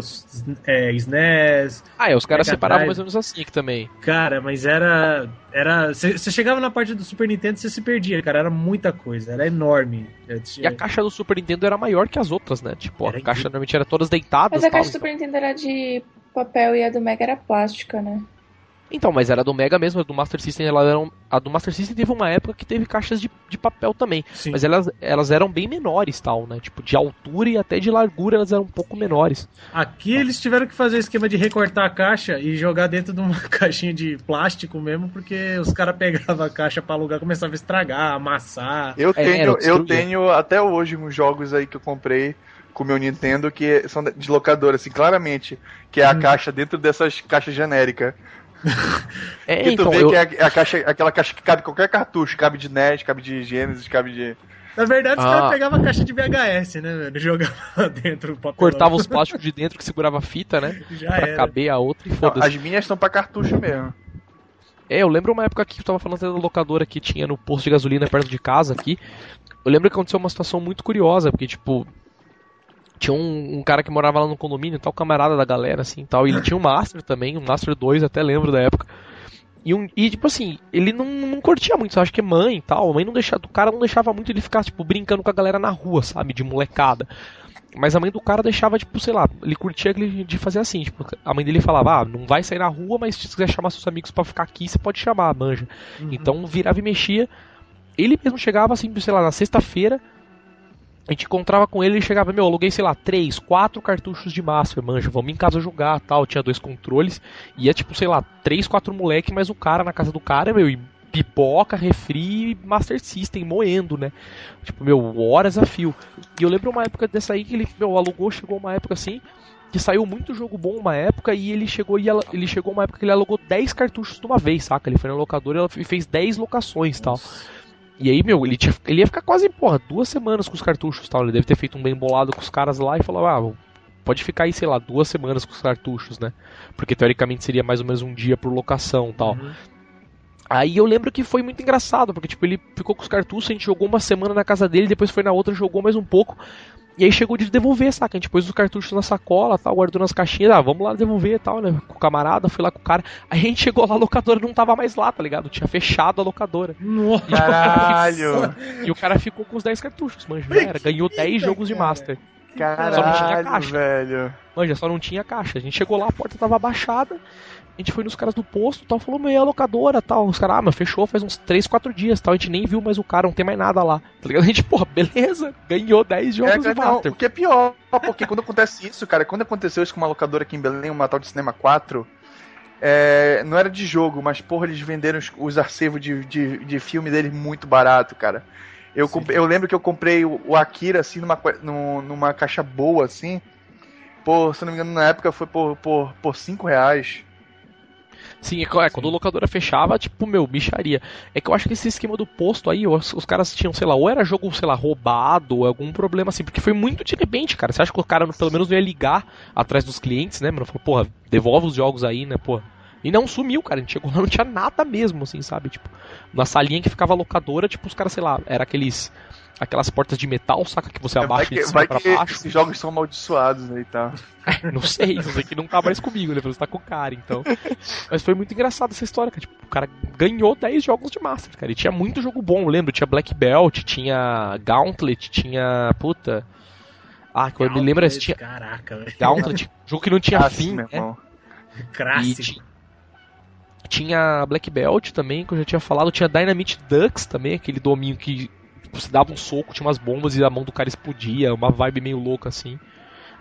é, SNES, Ah, é, os caras separavam mais ou menos assim também. cara, mas era era você chegava na parte do Super Nintendo você se perdia, cara. Era muita coisa, era enorme. É, E a caixa do Super Nintendo era maior que as outras, né? Tipo, a Era caixa incrível. normalmente era todas deitadas. Mas a tal, caixa do Super Nintendo era de papel e a do Mega era plástica, né? Então, mas era do Mega mesmo, a do Master System, ela era um- a do Master System teve uma época que teve caixas de, de papel também. Sim. Mas elas, elas eram bem menores, tal, né? Tipo, de altura e até de largura elas eram um pouco menores. Aqui eles tiveram que fazer o esquema de recortar a caixa e jogar dentro de uma caixinha de plástico mesmo, porque os caras pegavam a caixa pra alugar, começavam a estragar, amassar. Eu É, tenho, era, eu tenho até hoje uns jogos aí que eu comprei com o meu Nintendo que são de locadora, assim, claramente. Que é a Hum. caixa dentro dessas caixas genéricas. É, que tu então, vê eu, que é a, caixa, aquela caixa que cabe qualquer cartucho, cabe de NES, cabe de Genesis, cabe de. Na verdade, os Ah. caras pegavam a caixa de VHS, né, velho? Jogavam dentro o papel. cortava os plásticos de dentro que segurava a fita, né? Já pra era. caber a outra e Não, foda-se. as minhas são pra cartucho mesmo. É, eu lembro uma época que eu tava falando da locadora que tinha no posto de gasolina perto de casa aqui. Eu lembro que aconteceu uma situação muito curiosa, porque, tipo, tinha um, um cara que morava lá no condomínio, tal, camarada da galera, assim, tal, e ele tinha um Master também, um Master 2, até lembro da época. E, um, e tipo assim, ele não, não curtia muito, acho que mãe e tal, a mãe não deixava, o cara não deixava muito ele ficar, tipo, brincando com a galera na rua, sabe, de molecada. Mas a mãe do cara deixava, tipo, sei lá, ele curtia de fazer assim, tipo, a mãe dele falava, ah, não vai sair na rua, mas se quiser chamar seus amigos pra ficar aqui, você pode chamar, manja. Uhum. Então virava e mexia. ele mesmo chegava assim, sei lá, na sexta-feira, a gente encontrava com ele e chegava, meu, aluguei, sei lá, três, quatro cartuchos de Master, manja, vamos em casa jogar tal. Tinha dois controles, ia tipo, sei lá, três, quatro moleque, mas o cara na casa do cara, meu, e pipoca, refri e Master System moendo, né? Tipo, meu, horas a fio. E eu lembro uma época dessa aí que ele, meu, alugou, chegou uma época assim, que saiu muito jogo bom uma época e ele chegou e ele chegou uma época que ele alugou 10 cartuchos de uma vez, saca? Ele foi na locadora e fez 10 locações, tal. E aí, meu, ele, tinha, ele ia ficar quase, porra, duas semanas com os cartuchos tal. Ele deve ter feito um bem bolado com os caras lá e falou, ah, pode ficar aí, sei lá, duas semanas com os cartuchos, né? Porque teoricamente seria mais ou menos um dia por locação tal. Uhum. Aí eu lembro que foi muito engraçado, porque tipo, ele ficou com os cartuchos, a gente jogou uma semana na casa dele, depois foi na outra, jogou mais um pouco. E aí chegou de devolver, saca? A gente pôs os cartuchos na sacola, tal, guardou nas caixinhas, ah, vamos lá devolver tal, né? Com o camarada, fui lá com o cara. Aí a gente chegou lá, a locadora não tava mais lá, tá ligado? Tinha fechado a locadora. Nossa. Caralho! E o cara ficou com os 10 cartuchos, manja, era. Ganhou 10 jogos de Master. Caralho, só não tinha caixa. velho. Manja, só não tinha caixa. A gente chegou lá, a porta tava abaixada a gente foi nos caras do posto tal, falou, meu, é a locadora tal. Os caras, ah, mas fechou faz uns 3, 4 dias tal. A gente nem viu mais o cara, não tem mais nada lá. Tá ligado? A gente, porra, beleza, ganhou 10 jogos é, Master. O que é pior, porque quando acontece isso, cara, quando aconteceu isso com uma locadora aqui em Belém, uma tal de Cinema 4, é, não era de jogo, mas, porra, eles venderam os, os arquivos de, de, de filme deles muito barato, cara. Eu, eu lembro que eu comprei o, o Akira, assim, numa, numa caixa boa, assim. Por, se não me engano, na época foi por, por, por 5 reais. Sim, é, é, quando a locadora fechava, tipo, meu, bicharia. É que eu acho que esse esquema do posto aí, os, os, caras tinham, sei lá, ou era jogo, sei lá, roubado, ou algum problema assim, porque foi muito de repente, cara. Você acha que o cara pelo menos não ia ligar atrás dos clientes, né, mano? Falou, porra, devolve os jogos aí, né, porra. E não sumiu, cara. A gente chegou lá, não tinha nada mesmo, assim, sabe? Tipo, na salinha que ficava a locadora, tipo, os caras, sei lá, era aqueles aquelas portas de metal, saca? Que você abaixa vai que, de cima vai pra que baixo. Esses jogos são amaldiçoados aí, tá? não sei, isso aqui não tá mais comigo, né? Você tá com o cara, então. Mas foi muito engraçado essa história, cara. Tipo, o cara ganhou 10 jogos de Master, cara. E tinha muito jogo bom, lembro. Tinha Black Belt, tinha Gauntlet, tinha. Puta. Ah, que eu me lembro. Tinha... Caraca, velho. Gauntlet, jogo que não tinha fim, né? Clássico. Tinha Black Belt também, que eu já tinha falado. Tinha Dynamite Ducks também, aquele domínio que você dava um soco, tinha umas bombas e a mão do cara explodia, uma vibe meio louca assim.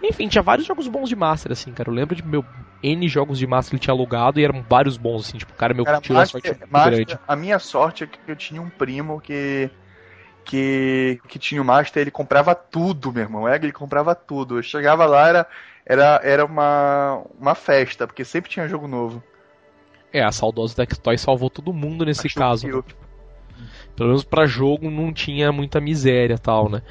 Enfim, tinha vários jogos bons de Master, assim, cara. Eu lembro de meu N jogos de Master ele tinha alugado e eram vários bons, assim, tipo, o cara meu cara, tirou Master, a sorte Master, grande. A minha sorte é que eu tinha um primo que. Que, que tinha o Master, ele comprava tudo, meu irmão. É, ele comprava tudo. Eu chegava lá, era, era, era uma, uma festa, porque sempre tinha jogo novo. É, a saudosa Tectoy salvou todo mundo nesse Acho caso. Que eu, pelo menos para jogo não tinha muita miséria tal, né?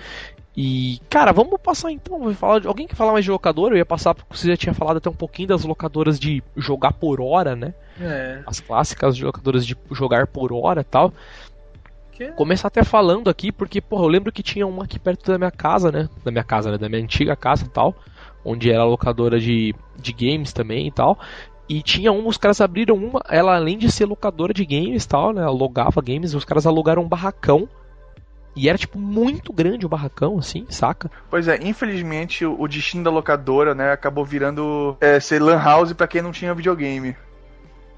E, cara, vamos passar então. Vou falar de, alguém que falar mais de locadora? Eu ia passar porque você já tinha falado até um pouquinho das locadoras de jogar por hora, né? É. As clássicas de locadoras de jogar por hora tal. Que? Começar até falando aqui, porque, porra, eu lembro que tinha uma aqui perto da minha casa, né? Da minha casa, né? Da minha antiga casa e tal. Onde era locadora de, de games também e tal. E tinha um, os caras abriram uma, ela além de ser locadora de games e tal, né? Alugava games, os caras alugaram um barracão. E era, tipo, muito grande o barracão, assim, saca? Pois é, infelizmente o destino da locadora, né, acabou virando é, ser lan house pra quem não tinha videogame.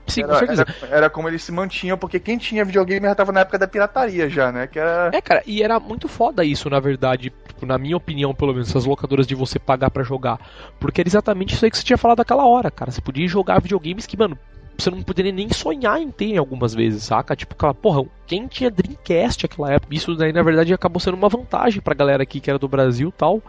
Sim, era, com certeza. Era, era, como eles se mantinham, porque quem tinha videogame já tava na época da pirataria já, né? Que era... É, cara, e era muito foda isso, na verdade. Tipo, na minha opinião, pelo menos, essas locadoras de você pagar para jogar. Porque era exatamente isso aí que você tinha falado daquela hora, cara. Você podia jogar videogames que, mano, você não poderia nem sonhar em ter algumas vezes, saca? Tipo, aquela, porra, quem tinha Dreamcast naquela época? Isso daí, na verdade, acabou sendo uma vantagem pra galera aqui que era do Brasil tal.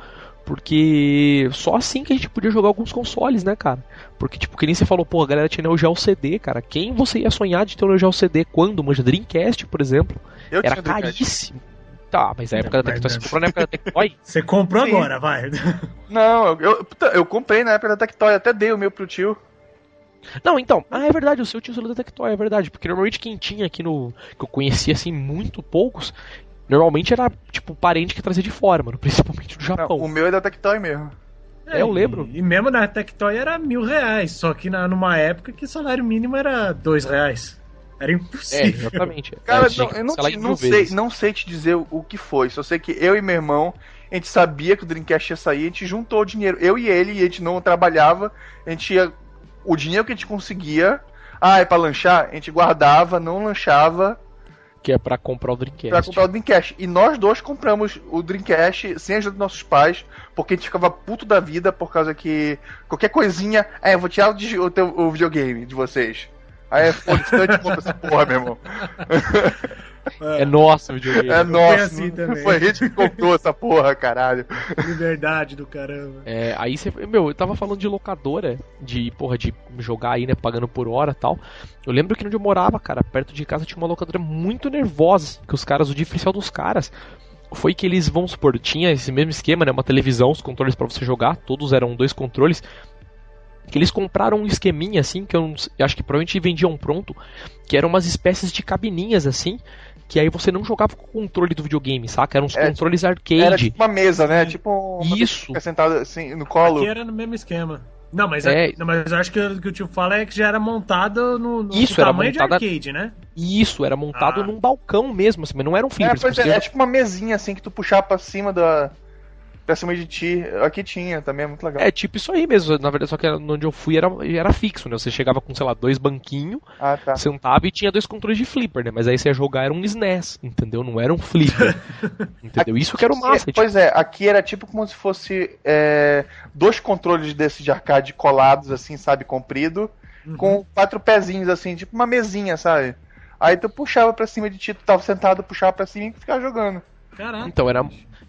Porque só assim que a gente podia jogar alguns consoles, né, cara? Porque, tipo, que nem você falou, pô, a galera tinha Neo Geo CD, cara. Quem você ia sonhar de ter o Neo Geo CD quando? Manja, Dreamcast, por exemplo. Eu era caríssimo. Tá, mas a época da Tectoy, você comprou na época da Tectoy? Você comprou Sim. agora, vai. Não, eu, eu, eu, comprei na época da Tectoy, até dei o meu pro tio. Não, então, ah, é verdade, o seu tio da Tectoy, é verdade, porque normalmente quem tinha aqui no. que eu conhecia assim, muito poucos, Normalmente era, tipo, parente que trazia de fora, mano. Principalmente do Japão. Não, o meu é da Tectoy mesmo. É, eu lembro. E, e, mesmo na Tectoy era mil reais. Só que na, numa época que o salário mínimo era dois reais. Era impossível. É, exatamente. Cara, não, eu não, te, não sei, não sei te dizer o, o, que foi. Só sei que eu e meu irmão, a gente sabia que o Dreamcast ia sair, a gente juntou o dinheiro. Eu e ele, e a gente não trabalhava, a gente ia. O dinheiro que a gente conseguia. Ah, é pra lanchar? A gente guardava, não lanchava Que é pra comprar o Dreamcast. Pra comprar o Dreamcast. E nós dois compramos o Dreamcast sem ajuda dos nossos pais, porque a gente ficava puto da vida por causa que qualquer coisinha. É, eu vou tirar o, o, teu, o videogame de vocês. Aí, foda-se, eu te compro essa porra, meu irmão. É nosso o videogame. É nosso. assim também. Foi a gente que comprou essa porra, caralho. Liberdade do caramba. É, aí você. Meu, eu tava falando de locadora, de, porra, de jogar aí, né, pagando por hora e tal. Eu lembro que onde eu morava, cara, perto de casa tinha uma locadora muito nervosa, que os caras, o diferencial dos caras foi que eles, vão supor, tinha esse mesmo esquema, né, uma televisão, os controles para você jogar, todos eram dois controles, que eles compraram um esqueminha assim, que eu, não, eu acho que provavelmente vendiam pronto, que eram umas espécies de cabininhas assim, que aí você não jogava com o controle do videogame, saca? Eram os É, controles arcade. Era tipo uma mesa, né? Tipo uma Isso. sentada assim no colo. Aqui era no mesmo esquema. Não, mas, É. não, mas eu acho que o que o tio fala é que já era montado no, no Isso, tamanho montada- de arcade, né? E isso, era montado Ah. num balcão mesmo, assim, mas não era um É, flipper. pois você é, é tipo uma mesinha assim que tu puxava pra cima da. Pra cima de ti. Aqui tinha também, é muito legal. É tipo isso aí mesmo, na verdade, só que onde eu fui era, era fixo, né? Você chegava com, sei lá, dois banquinhos, Ah, tá. sentava e tinha dois controles de flipper, né? Mas aí você ia jogar era um SNES, entendeu? Não era um flipper. entendeu? Isso que era o massa. tipo, Pois é, aqui era tipo como se fosse é, dois controles desses de arcade colados, assim, sabe, comprido, Uhum. com quatro pezinhos, assim, tipo uma mesinha, sabe? Aí tu puxava pra cima de ti, tu tava sentado, puxava pra cima e ficava jogando. Caraca. Então, era.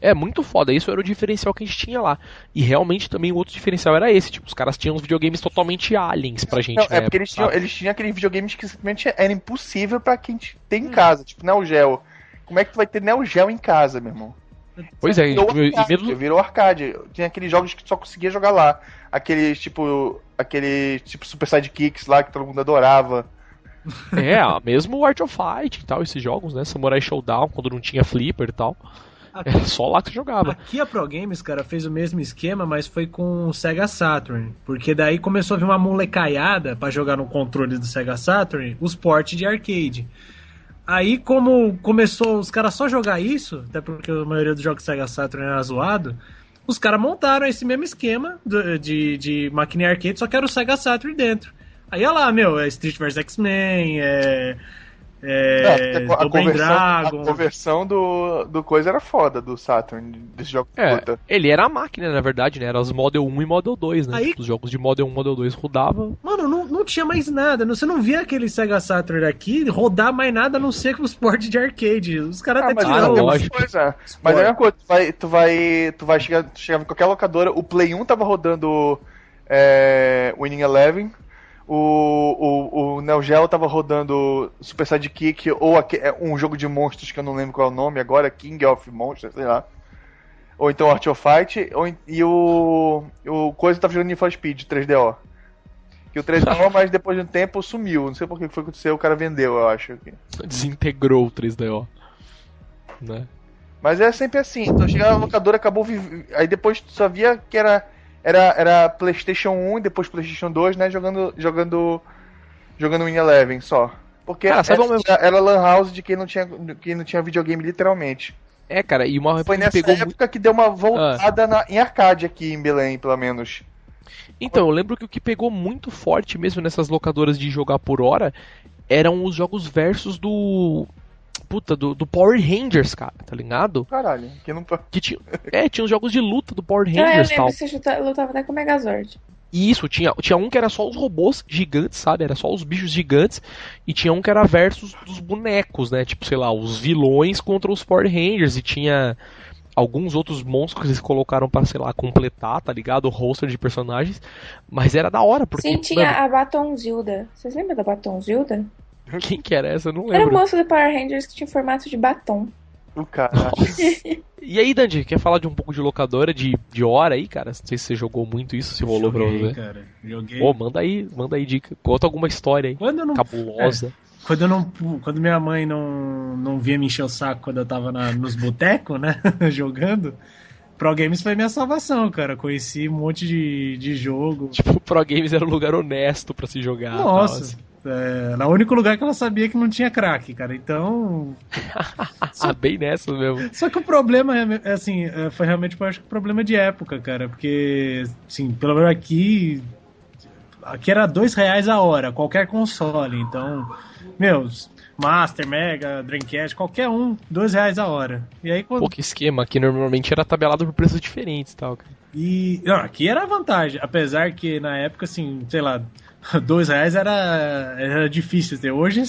É muito foda, isso era o diferencial que a gente tinha lá. E realmente também o outro diferencial era esse, tipo, os caras tinham uns videogames totalmente aliens pra gente, Não, é porque eles tinham, eles tinham aqueles videogames que simplesmente era impossível pra quem tem em casa, tipo Neo Geo. Como é que tu vai ter Neo Geo em casa, meu irmão? Pois é, Virou e arcade, mesmo. virou arcade. Tinha aqueles jogos que tu só conseguia jogar lá. Aqueles tipo. Aquele tipo Super Sidekicks lá que todo mundo adorava. É, mesmo o Art of Fight e tal, esses jogos, né? Samurai Showdown, quando não tinha flipper e tal. Era só lá que você jogava. Aqui a Pro Games, cara, fez o mesmo esquema, mas foi com o Sega Saturn. Porque daí começou a vir uma molecaiada pra jogar no controle do Sega Saturn os portes de arcade. Aí, como começou os caras só jogar isso, até porque a maioria dos jogos Sega Saturn era zoado, os caras montaram esse mesmo esquema do- de, de máquina arcade, só que era o Sega Saturn dentro. Aí, olha lá, meu, é Street vs X-Men, é. É. Não, a, conversão, a Dragon. conversão do, do coisa era foda, do Saturn, desse jogo É, luta. ele era a máquina, na verdade, né? Era os Model 1 e Model 2, né? Aí- Os jogos de Model 1 e Model 2 rodavam. Mano, não, não tinha mais nada. não- Você não via aquele Sega Saturn aqui rodar mais nada a não ser com os portes de arcade. Os caras Ah, até Ah, é tiraram. mesma lógico. coisa. Mas é a mesma coisa, tu vai, tu vai, tu vai chegar, tu chegava em qualquer locadora, o Play 1 tava rodando é, Winning Eleven, o, o, o Neo Geo tava rodando Super Sidekick ou é, um jogo de monstros que eu não lembro qual é o nome agora, King of Monsters, sei lá. Ou então Art of Fight, ou, e o, o coisa tava jogando Need for Speed 3DO. Que o 3DO, mas depois de um tempo sumiu. Não sei por que foi que aconteceu, o cara vendeu, eu acho. Desintegrou o 3DO. Né? Mas é sempre assim. Então chegava na locadora, acabou. Aí depois tu só via que era, era, era PlayStation 1 e depois PlayStation 2, né? Jogando. Jogando. Jogando Win Eleven só. Porque Cara, sabe era, era Lan House de quem não, tinha, quem não tinha videogame, literalmente. É, cara, e uma Foi nessa época muito. Ah. que deu uma voltada na- em arcade aqui em Belém, pelo menos. Então, eu lembro que o que pegou muito forte mesmo nessas locadoras de jogar por hora eram os jogos versus do. Puta, do, do Power Rangers, cara, tá ligado? Caralho, que não. Que tinha, é, tinha os jogos de luta do Power Ah, eu Rangers e lembro tal. que você lutava até com o Megazord. Isso, tinha, tinha um que era só os robôs gigantes, sabe? Era só os bichos gigantes. E tinha um que era versus dos bonecos, né? Tipo, sei lá, os vilões contra os Power Rangers. E tinha alguns outros monstros que eles colocaram pra, sei lá, completar, tá ligado? O roster de personagens. Mas era da hora, porque. Sim, tinha mano, a Batonzilda. Vocês lembram da Batonzilda? quem que era essa? Eu não Era o lembro. moço do Power Rangers que tinha formato de batom. O cara. E aí, Dandy, quer falar de um pouco de locadora, de, de hora aí, cara? Não sei se você jogou muito isso, se rolou pra Joguei, você. cara. Joguei. Pô, manda aí, manda aí dica. Conta alguma história aí. Quando eu não Cabulosa. Quando, eu não, quando minha mãe não, não via me encher o saco quando eu tava na- nos botecos, né? jogando, Pro Games foi minha salvação, cara. Conheci um monte de, de jogo. Tipo, o Pro Games era um lugar honesto pra se jogar. tal, Nossa. assim. É, era o único lugar que ela sabia que não tinha crack, cara. Então. Ah, bem nessa mesmo. Só que o problema é, é, assim, é, foi realmente, eu acho que problema de época, cara. Porque, assim, pelo menos aqui. Aqui era dois reais a hora, qualquer console. Então, meu, Master, Mega, Dreamcast, qualquer um, dois reais a hora. E aí quando... Pô, que esquema, que normalmente era tabelado por preços diferentes e tal, cara. E. Não, aqui era a vantagem. Apesar que na época, assim, sei lá, dois reais era, era difícil ter. Hoje.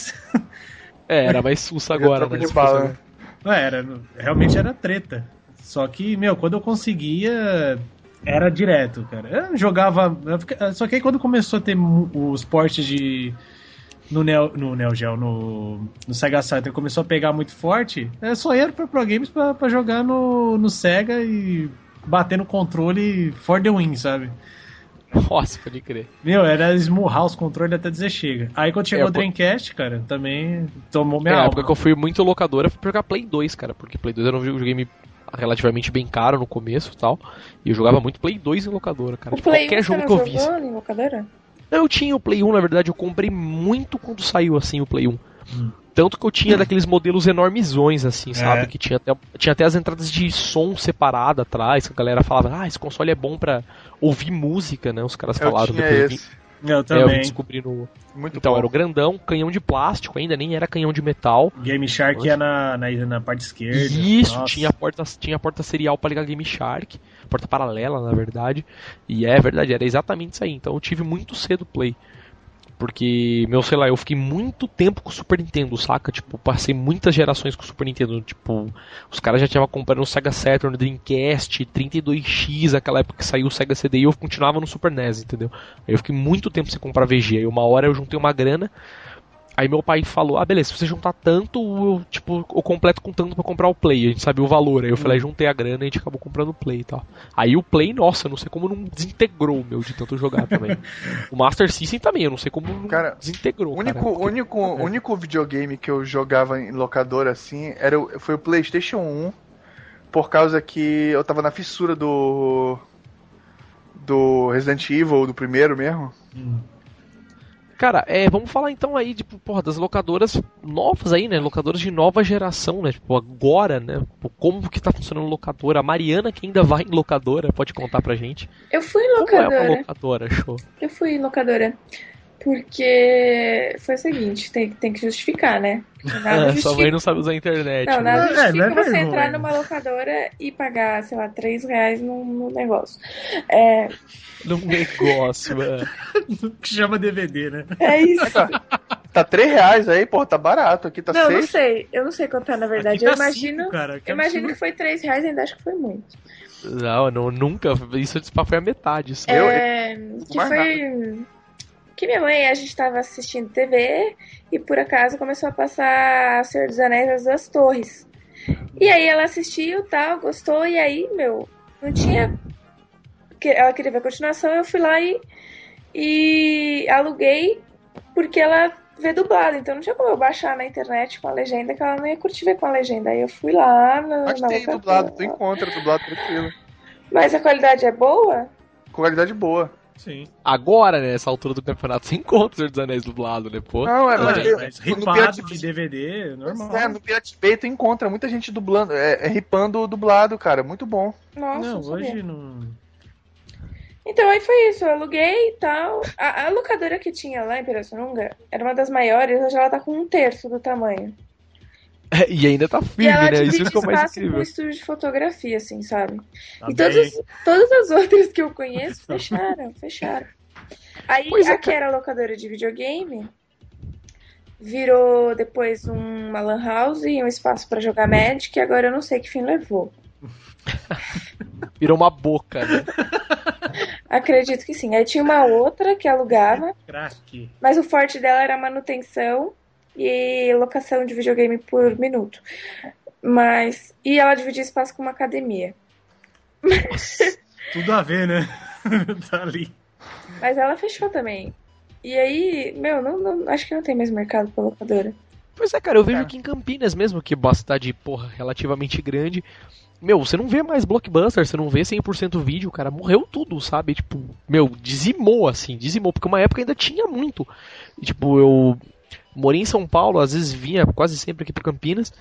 É, era mais sussa agora, né? Não, era, realmente era treta. Só que, meu, quando eu conseguia, era direto, cara. Eu jogava. eu fica- Só que aí quando começou a ter os portes de. No Neo, no Neo Geo, no, no Sega Saturn, começou a pegar muito forte. É só era pra Pro Games pra, pra jogar no, no Sega e bater no controle for the win, sabe? Nossa, pode crer. Meu, era esmurrar os controles até dizer chega. Aí quando chegou É, o Dreamcast, cara, também tomou É, minha a alma. época que eu fui muito locadora foi pra jogar Play 2, cara, porque Play 2 era um videogame relativamente bem caro no começo e tal, e eu jogava muito Play 2 em locadora, cara. O de Play qualquer 1 jogo que eu jogou em locadora? Não, eu tinha o Play 1, na verdade, eu comprei muito quando saiu assim o Play 1. Hum. Tanto que eu tinha daqueles modelos enormezões, assim, sabe? É. Que tinha até, tinha até as entradas de som separada atrás, que a galera falava, ah, esse console é bom pra ouvir música, né? Os caras Eu falaram tinha depois. eu vim- esse. Eu É, eu também. vim descobrir no. Muito Então, bom. era o grandão, canhão de plástico ainda, nem era canhão de metal. Game Shark ia na, na, na parte esquerda. Isso, Nossa. tinha a porta, tinha a porta serial para ligar Game Shark, porta paralela, na verdade. E é verdade, era exatamente isso aí. Então eu tive muito cedo Play. Porque, meu, sei lá, eu fiquei muito tempo com o Super Nintendo, saca? Tipo, passei muitas gerações com o Super Nintendo. Tipo, os caras já estavam comprando o Sega Saturn, Dreamcast, 32X, aquela época que saiu o Sega CD, e eu continuava no Super NES, entendeu? Aí eu fiquei muito tempo sem comprar VG. Aí uma hora eu juntei uma grana. Aí meu pai falou: Ah, beleza, se você juntar tanto, eu, tipo, eu completo com tanto pra comprar o Play. A gente sabia o valor. Aí eu falei: juntei a grana e a gente acabou comprando o Play e tal. Aí o Play, nossa, eu não sei como não desintegrou o meu de tanto jogar também. o Master System também, eu não sei como não Cara, desintegrou. O único, cara, porque- único, único videogame que eu jogava em locadora assim era, o- foi o PlayStation 1, por causa que eu tava na fissura do. do Resident Evil, do primeiro mesmo. Hum. Cara, é, vamos falar então aí, tipo, porra, das locadoras novas aí, né? Locadoras de nova geração, né? Tipo, agora, né? Pô, Como que tá funcionando locadora? A Mariana, que ainda vai em locadora, pode contar pra gente. Eu fui em Como é uma locadora. locadora, show? Eu fui em locadora. Porque foi o seguinte, tem, tem que justificar, né? Nada Ah, sua justifica- mãe não sabe usar a internet. Não, né? nada É, não é justifica você vergonha. entrar numa locadora e pagar, sei lá, 3 reais no, no negócio. É, Num negócio, mano. que chama DVD, né? é isso. Tá 3 reais aí, pô, tá barato. Aqui tá Não, não 6. sei. Eu não sei quanto tá, na verdade. Aqui Eu tá imagino. cinco, cara, que eu imagino absurdo. que foi 3 reais, ainda acho que foi muito. Não, não, nunca. Isso foi a metade. Isso. Eu- É, que foi. Que minha mãe, a gente tava assistindo TV e por acaso começou a passar Senhor dos Anéis as duas torres. E aí ela assistiu tal, gostou, e aí, meu, não tinha. que- Ela queria ver a continuação, eu fui lá e, e aluguei porque ela vê dublado, então não tinha como eu baixar na internet com a legenda, que ela não ia curtir ver com a legenda. Aí eu fui lá na, Mas na tem dublado, tu encontra dublado tranquilo. Mas a qualidade é boa? Qualidade boa. Sim. Agora, né, nessa altura do campeonato, você encontra o Senhor dos Anéis dublado, né, pô? Não, é, mas, mas no ripado Pirate de DVD, normal. É, no Pirate Bay tu encontra muita gente dublando, é, é ripando o dublado, cara, muito bom. Nossa, não, não sabia. hoje não. Então aí foi isso, eu aluguei e tal. A, a locadora que tinha lá em Pirassununga era uma das maiores, hoje ela tá com um terço do tamanho. E ainda tá e firme, ela né? Isso divide ficou mais espaço com incrível. um estúdio de fotografia, assim, sabe? Tá e todas, todas as outras que eu conheço fecharam, fecharam. Aí Pois é, a que era locadora de videogame virou depois uma lan house e um espaço pra jogar Magic, e agora eu não sei que fim levou. Virou uma boca, né? Acredito que sim. Aí tinha uma outra que alugava, Crack. Mas o forte dela era manutenção e locação de videogame por minuto. Mas. E ela dividia espaço com uma academia. Tudo a ver, né? tá ali. Mas ela fechou também. E aí, meu, não, não- acho que não tem mais mercado pra locadora. Pois é, cara, eu vejo É. aqui em Campinas mesmo, que é uma cidade, porra, relativamente grande. Meu, você não vê mais blockbuster, você não vê 100% vídeo, cara, morreu tudo, sabe? Tipo, meu, dizimou assim, dizimou, porque uma época ainda tinha muito. E, tipo, eu morei em São Paulo, às vezes vinha quase sempre aqui pra Campinas.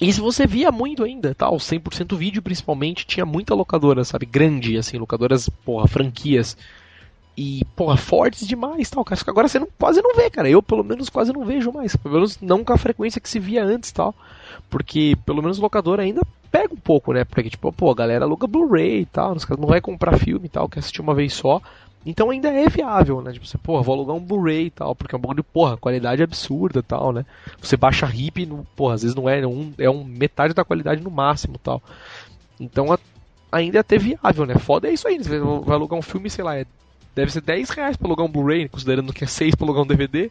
E se você via muito ainda, tal, 100% vídeo principalmente, tinha muita locadora, sabe? Grande, assim, locadoras, porra, franquias. e, porra, fortes demais tal. Cara. Agora você não, quase não vê, cara. Eu, pelo menos, quase não vejo mais. Pelo menos não com a frequência que se via antes tal. Porque, pelo menos, o locador ainda pega um pouco, né? Porque, tipo, pô, a galera aluga Blu-ray e tal. Os caras não vai comprar filme e tal, quer assistir uma vez só. Então ainda é viável, né? Tipo, você, porra, vou alugar um Blu-ray e tal, porque é um bagulho, porra, qualidade absurda e tal, né? Você baixa RIP, no, porra, às vezes não é, um, é um metade da qualidade no máximo tal. Então a, ainda é até viável, né? Foda é isso aí, você vai alugar um filme, sei lá, é, deve ser 10 reais pra alugar um Blu-ray, considerando que é 6 pra alugar um DVD.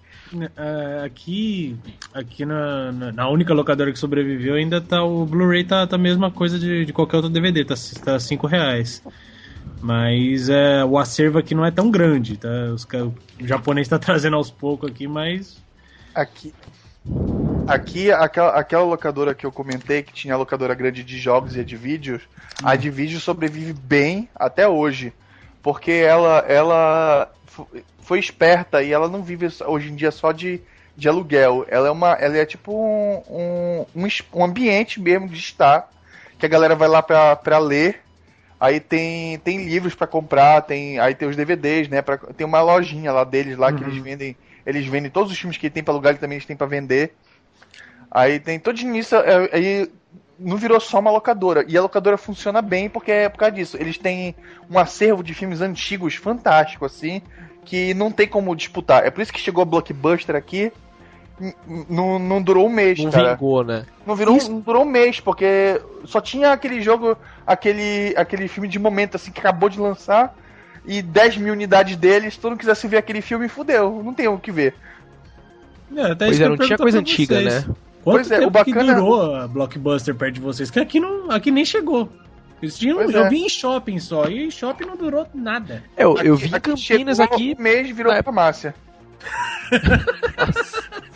É, aqui, aqui na, na, única locadora que sobreviveu ainda tá o Blu-ray tá, tá a mesma coisa de, de qualquer outro DVD, tá, tá 5 reais. Mas é, o acervo aqui não é tão grande, tá? Os, o japonês está trazendo aos poucos aqui, mas. Aqui. Aqui, aquela, aquela locadora que eu comentei, que tinha a locadora grande de jogos e a de vídeos, hum. a de vídeos sobrevive bem até hoje. Porque ela, ela foi esperta e ela não vive hoje em dia só de, de aluguel. Ela é uma. Ela é tipo um, um, um ambiente mesmo de estar. Que a galera vai lá pra, pra ler Aí tem, tem livros para comprar, tem aí tem os DVDs, né? Pra, tem uma lojinha lá deles lá uhum. que eles uhum. vendem. Eles vendem todos os filmes que tem para alugar, eles também eles têm para vender. Aí tem todo início, é, aí não virou só uma locadora. E a locadora funciona bem porque é por causa disso. Eles têm um acervo de filmes antigos fantástico, assim, que não tem como disputar. É por isso que chegou a Blockbuster aqui não, não durou um mês, não cara. vingou, né? Não, virou, não durou um mês, porque só tinha aquele jogo, aquele, aquele filme de momento, assim, que acabou de lançar, e 10 mil unidades dele, se tu não quisesse ver aquele filme, fudeu, não tem o que ver. É, pois é, não tinha coisa antiga, vocês. né? Quanto pois é, o bacana... que durou a Blockbuster perto de vocês? Que aqui, não, aqui nem chegou. Tinham, eu é. vi em shopping só, e em shopping não durou nada. É, eu, eu vi aqui Campinas aqui... Um mês virou na... farmácia.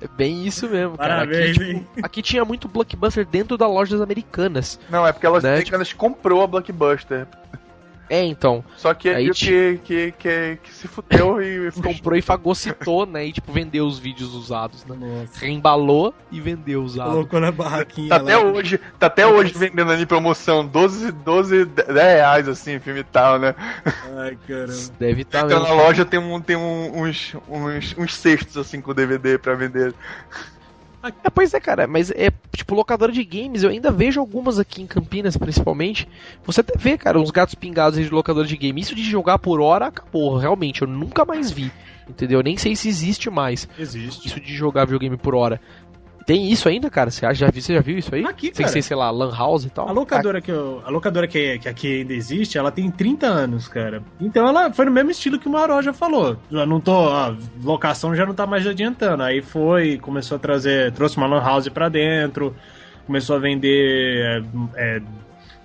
É bem isso mesmo, cara. Parabéns, aqui, tipo, aqui, tinha muito blockbuster dentro das lojas americanas. Não, é porque a loja né? americanas tipo... comprou a blockbuster. É, então. Só que aí que, que, que, que, se fudeu e. Comprou e fagocitou, né? E tipo, vendeu os vídeos usados, né? Nossa. Reembalou e vendeu usados. Colocou na barraquinha. Tá até hoje, tá até hoje vendendo ali promoção 12, 12, 10 reais, assim, filme e tal, né? Ai, caramba. Deve estar tá então, na loja tem, um, tem um, uns, uns, uns cestos, assim, com DVD pra vender. É, pois é, cara, mas é tipo locadora de games, eu ainda vejo algumas aqui em Campinas, principalmente. Você até vê, cara, uns gatos pingados de locadora de game. Isso de jogar por hora acabou, realmente, eu nunca mais vi. Entendeu? Eu nem sei se existe mais. Existe. Isso de jogar videogame por hora. Tem isso ainda, cara? Você já, viu, você já viu isso aí? Aqui, Sem ser, sei lá, Lan House e tal? A locadora, que, eu, a locadora que, que aqui ainda existe, ela tem 30 anos, cara. Então ela foi no mesmo estilo que o Maró já falou. Já não tô. A locação já não tá mais adiantando. Aí foi, começou a trazer. Trouxe uma Lan House pra dentro, começou a vender. É, é,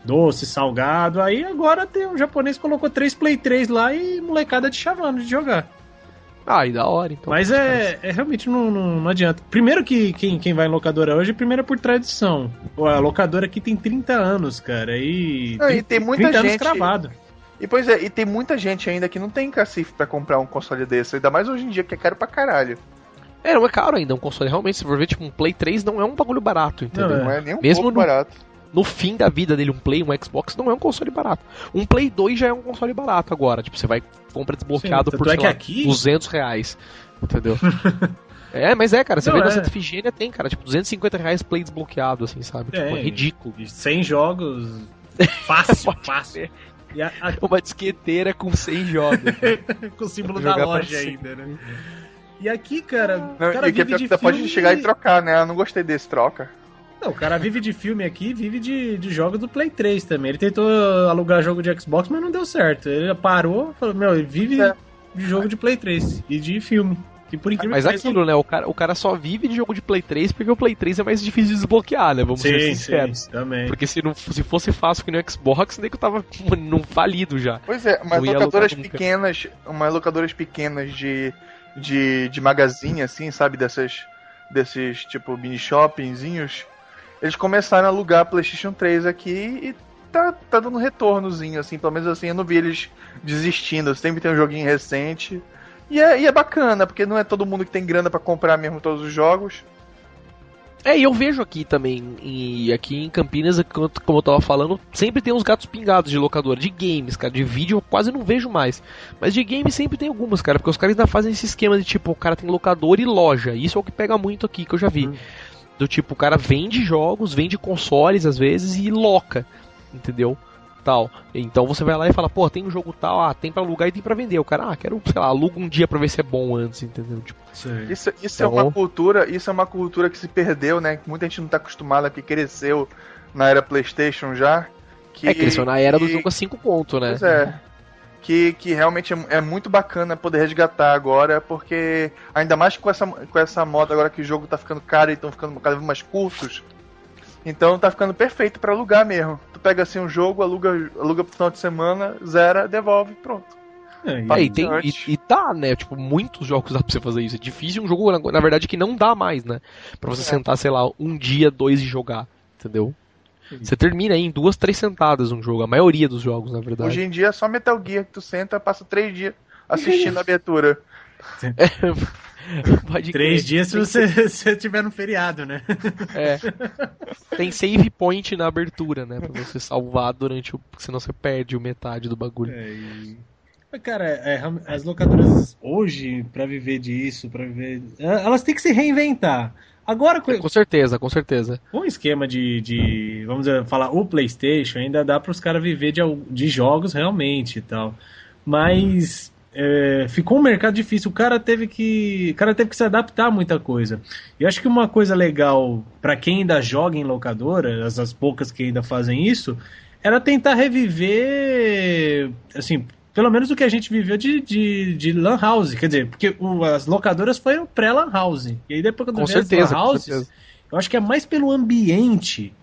doce, salgado. Aí agora tem um japonês colocou três Play 3 lá e molecada te chamando de jogar. Ah, e da hora, então. Mas é, é realmente não, não, não, adianta. Primeiro que quem, quem vai em locadora hoje, primeiro é por tradição. A locadora aqui tem 30 anos, cara, e, não, tem, e tem muita 30 gente anos cravado. E pois é, e tem muita gente ainda que não tem cacife para comprar um console desse, ainda mais hoje em dia que é caro pra caralho. É, não é caro ainda um console, realmente, se for ver, tipo, um Play 3 não é um bagulho barato, entendeu? Não, é, não é nem um Mesmo pouco no, barato no fim da vida dele, um Play, um Xbox, não é um console barato. Um Play 2 já é um console barato agora. Tipo, você vai compra desbloqueado Sim, por é lá, aqui... 200 reais. Entendeu? É, mas é, cara, você não, vê é. na Santa Efigênia tem, cara, tipo, 250 reais play desbloqueado, assim, sabe? É, tipo, é ridículo. 100 jogos, fácil, fácil. A, a... Uma disqueteira com 100 jogos. com o símbolo da loja ainda, né? E aqui, cara, não, cara e que vive você pode chegar e trocar, né? Eu não gostei desse troca. Não, o cara vive de filme aqui, vive de, de jogos do Play 3 também. Ele tentou alugar jogo de Xbox, mas não deu certo. Ele parou, falou, meu, ele vive é. de jogo de Play 3 e de filme. Que por incrível Mas aquilo, né? O cara, o cara só vive de jogo de Play 3 porque o Play 3 é mais difícil de desbloquear, né? Vamos sim, ser sinceros. Sim, também. Porque se, não, se fosse fácil que no Xbox, nem que eu tava num falido já. Pois é, mas locadoras pequenas, umas locadoras pequenas de, de, de magazine, assim, sabe? Dessas, desses, tipo, mini shoppingzinhos. Eles começaram a alugar PlayStation 3 aqui e tá, tá dando retornozinho, assim. Pelo menos assim, eu não vi eles desistindo. Sempre tem um joguinho recente. E é, e é bacana, porque não é todo mundo que tem grana para comprar mesmo todos os jogos. É, e eu vejo aqui também, e aqui em Campinas, como eu tava falando, sempre tem uns gatos pingados de locadora, de games, cara, de vídeo eu quase não vejo mais. Mas de games sempre tem algumas, cara, porque os caras ainda fazem esse esquema de tipo, o cara tem locador e loja. Isso é o que pega muito aqui, que eu já vi. Hum. Do tipo, o cara vende jogos, vende consoles às vezes e loca, entendeu? tal. Então você vai lá e fala, pô, tem um jogo tal, ah, tem para alugar e tem para vender. O cara, ah, quero, sei lá, aluga um dia para ver se é bom antes, entendeu? Tipo, isso, isso então... é uma cultura, isso é uma cultura que se perdeu, né? Que muita gente não tá acostumada, que cresceu na era PlayStation já. Que, é, cresceu na era que, do jogo a 5 pontos, né? Pois é. Que, que realmente é, é, muito bacana poder resgatar agora, porque ainda mais com essa, com essa moda agora que o jogo tá ficando caro e estão ficando cada vez mais curtos, então tá ficando perfeito para alugar mesmo. Tu pega assim um jogo, aluga, aluga pro final de semana, zera, devolve, pronto. É, e, tem, e, e, tá, né? Tipo, muitos jogos dá pra você fazer isso. É difícil um jogo, na, na verdade, que não dá mais, né? Pra você é. sentar, sei lá, um dia, dois e jogar, entendeu? Você termina aí em duas, três sentadas um jogo, a maioria dos jogos, na verdade. Hoje em dia é só Metal Gear que tu senta, passa três dias assistindo a abertura. É, Pode Três crer. dias se você, se tiver no feriado, né? É. Tem save point na abertura, né? Pra você salvar durante o. Senão você perde o metade do bagulho. É, e... Cara, é, as locadoras hoje, para viver disso, para viver. É, elas têm que se reinventar. Agora com... com certeza, com certeza. Um esquema de, de vamos dizer, falar o PlayStation ainda dá para os caras viver de, de jogos realmente e tal. Mas é, ficou um mercado difícil. O cara teve que, o cara teve que se adaptar a muita coisa. E acho que uma coisa legal para quem ainda joga em locadora, as, as poucas que ainda fazem isso, era tentar reviver, assim, pelo menos o que a gente viveu de, de, de Lan House. Quer dizer, porque o, as locadoras foram pré-Lan House. E aí depois quando com certeza, Lan Houses, eu acho que é mais pelo ambiente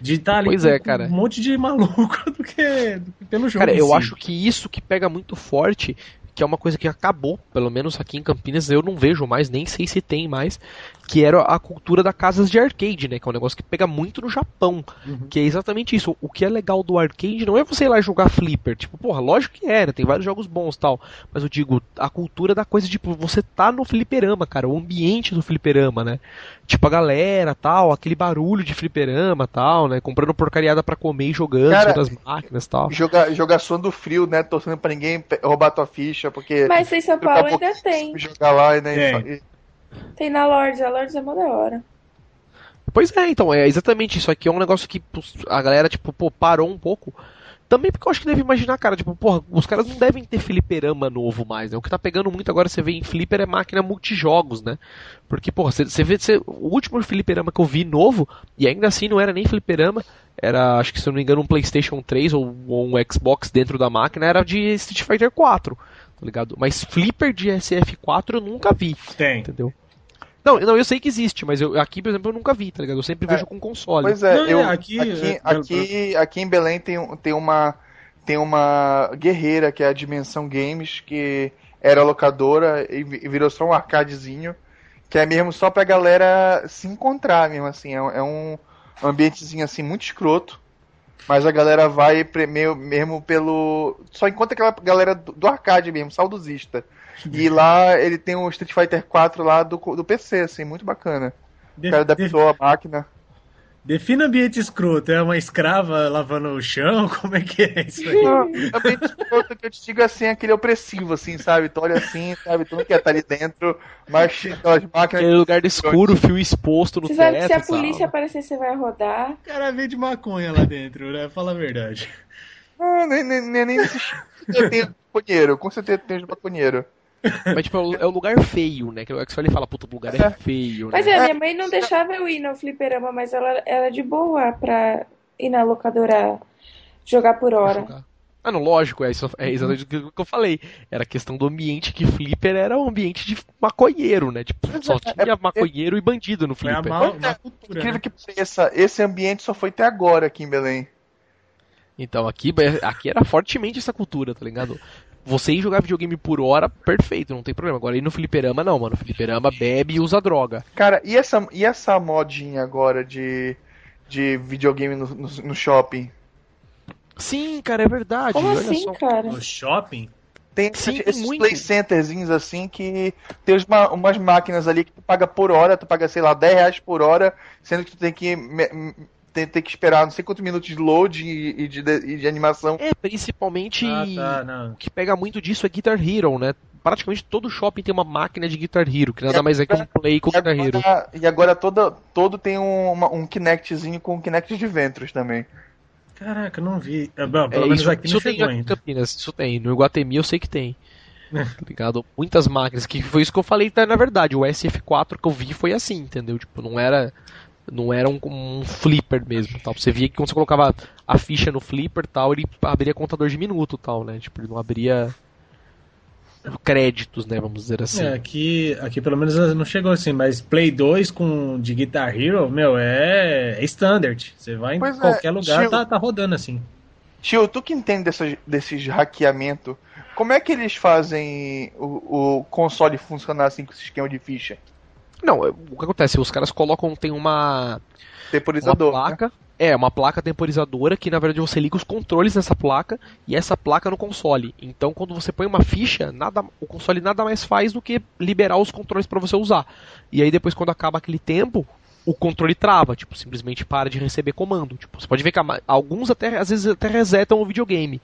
de estar tá ali pois é, cara. um monte de maluco do que, do que pelo jogo. Cara, eu acho que isso que pega muito forte que é uma coisa que acabou, pelo menos aqui em Campinas eu não vejo mais, nem sei se tem mais, que era a cultura da casas de arcade, né? Que é um negócio que pega muito no Japão. Uhum. Que é exatamente isso. O que é legal do arcade não é você ir lá jogar flipper. Tipo, porra, lógico que era, tem vários jogos bons tal. Mas eu digo, a cultura da coisa, tipo, você tá no fliperama, cara, o ambiente do fliperama, né? Tipo, a galera tal, aquele barulho de fliperama tal, né? Comprando porcariada para comer e jogando cara, nas máquinas tal. Jogar, jogar do frio, né? Torcendo pra ninguém roubar tua ficha, porque. Mas em São Paulo ainda tem. Jogar lá, né? É. Tem na Lords, a Lords é mó da hora. Pois é, então, é exatamente isso aqui. É um negócio que a galera, tipo, pô, parou um pouco. Também porque eu acho que deve imaginar, cara, tipo, porra, os caras não devem ter fliperama novo mais, né? O que tá pegando muito agora, você vê em flipper, é máquina multijogos, né? Porque, porra, você, você vê, você, o último fliperama que eu vi novo, e ainda assim não era nem fliperama, era, acho que se eu não me engano, um PlayStation 3 ou, ou um Xbox dentro da máquina, era de Street Fighter 4, tá ligado? Mas flipper de SF4 eu nunca vi. Tem. Entendeu? Não, não, eu sei que existe, mas eu, aqui, por exemplo, eu nunca vi, tá ligado? Eu sempre vejo é, com console. Pois é, não, eu, é, aqui, aqui, é, aqui, aqui em Belém tem, tem, uma, tem uma guerreira que é a Dimensão Games, que era locadora e virou só um arcadezinho, que é mesmo só pra galera se encontrar mesmo, assim. É, é um ambientezinho assim muito escroto. Mas a galera vai meio, mesmo pelo. Só encontra aquela galera do, do arcade mesmo, saudosista. E lá ele tem o Street Fighter 4 lá do, do PC, assim, muito bacana. o cara adaptou a máquina. Defina ambiente escroto. É uma escrava lavando o chão? Como é que é isso aí? Não, ambiente escroto que eu te digo assim, é aquele opressivo, assim, sabe? Tu olha assim, sabe? Tu não quer estar ali dentro, mas aquelas máquinas. Aquele lugar escuro, fio exposto no você teto. Sabe que se a polícia aparecer, você vai rodar. O cara vende maconha lá dentro, né? Fala a verdade. Não, nem, nem, nem, nem tem maconheiro, com certeza tem maconheiro. Mas, tipo, é o lugar feio, né? Que o X-Files fala, puta, o lugar é, é. feio, Mas né? é, minha mãe não deixava eu ir no fliperama, mas ela era de boa pra ir na locadora jogar por hora. Ah, não, lógico, é, isso, é exatamente o que eu falei. Era questão do ambiente que flipper era um ambiente de maconheiro, né? Tipo, só tinha é, maconheiro é, e bandido no flipper. Foi a mal, é, cultura, incrível né? que essa, esse ambiente só foi até agora aqui em Belém. Então, aqui, aqui era fortemente essa cultura, tá ligado? Você ir jogar videogame por hora, perfeito, não tem problema. Agora ir no fliperama, não, mano. Fliperama bebe e usa droga. Cara, e essa, e essa modinha agora de, de videogame no, no, no shopping? Sim, cara, é verdade. Como Olha assim, só. cara? No shopping? Tem Sim, esses muito. play centerzinhos assim que tem uma- umas máquinas ali que tu paga por hora, tu paga, sei lá, 10 reais por hora, sendo que tu tem que, tem, tem que esperar não sei quantos minutos de load e, e de, e de animação. É, principalmente. Ah, tá, não. O que pega muito disso é Guitar Hero, né? Praticamente todo shopping tem uma máquina de Guitar Hero, que nada mais é que um play com Guitar Hero. agora, e agora toda, todo tem um, uma- um Kinectzinho com Kinect de Ventros também. Caraca, eu não vi. É, bom, É, pelo menos isso, aqui isso não tem chegou ainda. Campinas, isso tem. No Iguatemi eu sei que tem. Tá ligado? Muitas máquinas, que foi isso que eu falei, tá, na verdade. O SF4 que eu vi foi assim, entendeu? Tipo, não era. Não era um, um flipper mesmo, tal. Você via que quando você colocava a ficha no flipper tal, ele abria contador de minuto tal, né? Tipo, ele não abria créditos, né? Vamos dizer assim. É, aqui, aqui pelo menos não chegou assim, mas Play 2 com de Guitar Hero, meu, é, é standard. Você vai em Pois é, qualquer lugar, tio- tá, tá rodando assim. Tio, tu que entende dessas, desses hackeamento, como é que eles fazem o, o console funcionar assim com esse esquema de ficha? Não, é, o que acontece? Os caras colocam, tem uma, uma Temporizador. né? placa. É, uma placa temporizadora que na verdade você liga os controles nessa placa e essa placa no console. Então quando você põe uma ficha, nada, o console nada mais faz do que liberar os controles para você usar. E aí depois quando acaba aquele tempo, o controle trava, tipo, simplesmente para de receber comando. Tipo, você pode ver que a alguns até às vezes até resetam o videogame.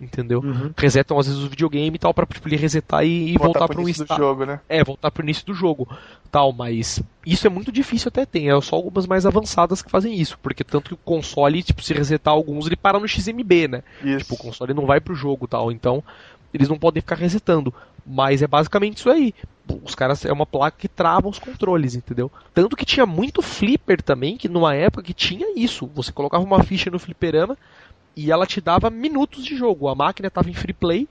Entendeu? Uhum. Resetam às vezes o videogame e tal para tipo, ele resetar e, e voltar pro para um início do jogo, né? É, voltar pro início do jogo, tal, mas isso é muito difícil até tem, é só algumas mais avançadas que fazem isso, porque tanto que o console, tipo, se resetar alguns, ele para no XMB, né? Isso. Tipo, o console não vai pro jogo, tal, então eles não podem ficar resetando, mas é basicamente isso aí. Os caras é uma placa que trava os controles, entendeu? Tanto que tinha muito flipper também, que numa época que tinha isso, você colocava uma ficha no fliperama e ela te dava minutos de jogo. A máquina estava em free play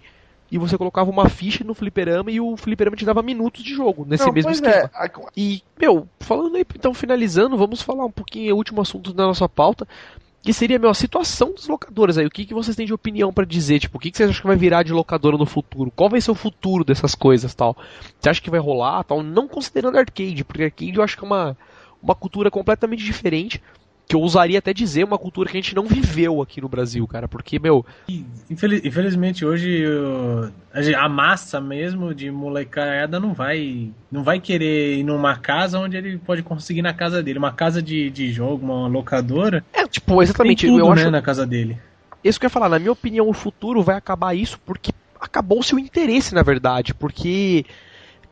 e você colocava uma ficha no fliperama e o fliperama te dava minutos de jogo nesse Não, mesmo esquema. é, E, meu, falando aí, então finalizando, vamos falar um pouquinho, o último assunto da nossa pauta, que seria, meu, a situação dos locadores aí. O que, que vocês têm de opinião pra dizer? Tipo, o que, que vocês acham que vai virar de locadora no futuro? Qual vai ser o futuro dessas coisas tal? Você acha que vai rolar tal? Não considerando arcade, porque arcade eu acho que é uma, uma cultura completamente diferente. Que eu usaria até dizer uma cultura que a gente não viveu aqui no Brasil, cara. Porque, meu, Infeliz- infelizmente hoje o- a massa mesmo de molecada não vai não vai querer ir numa casa onde ele pode conseguir na casa dele. Uma casa de, de jogo, uma locadora, é tipo, tem exatamente. tudo eu né, acho na casa dele. Isso que eu ia falar, na minha opinião, o futuro vai acabar isso porque acabou-se o interesse, na verdade, porque.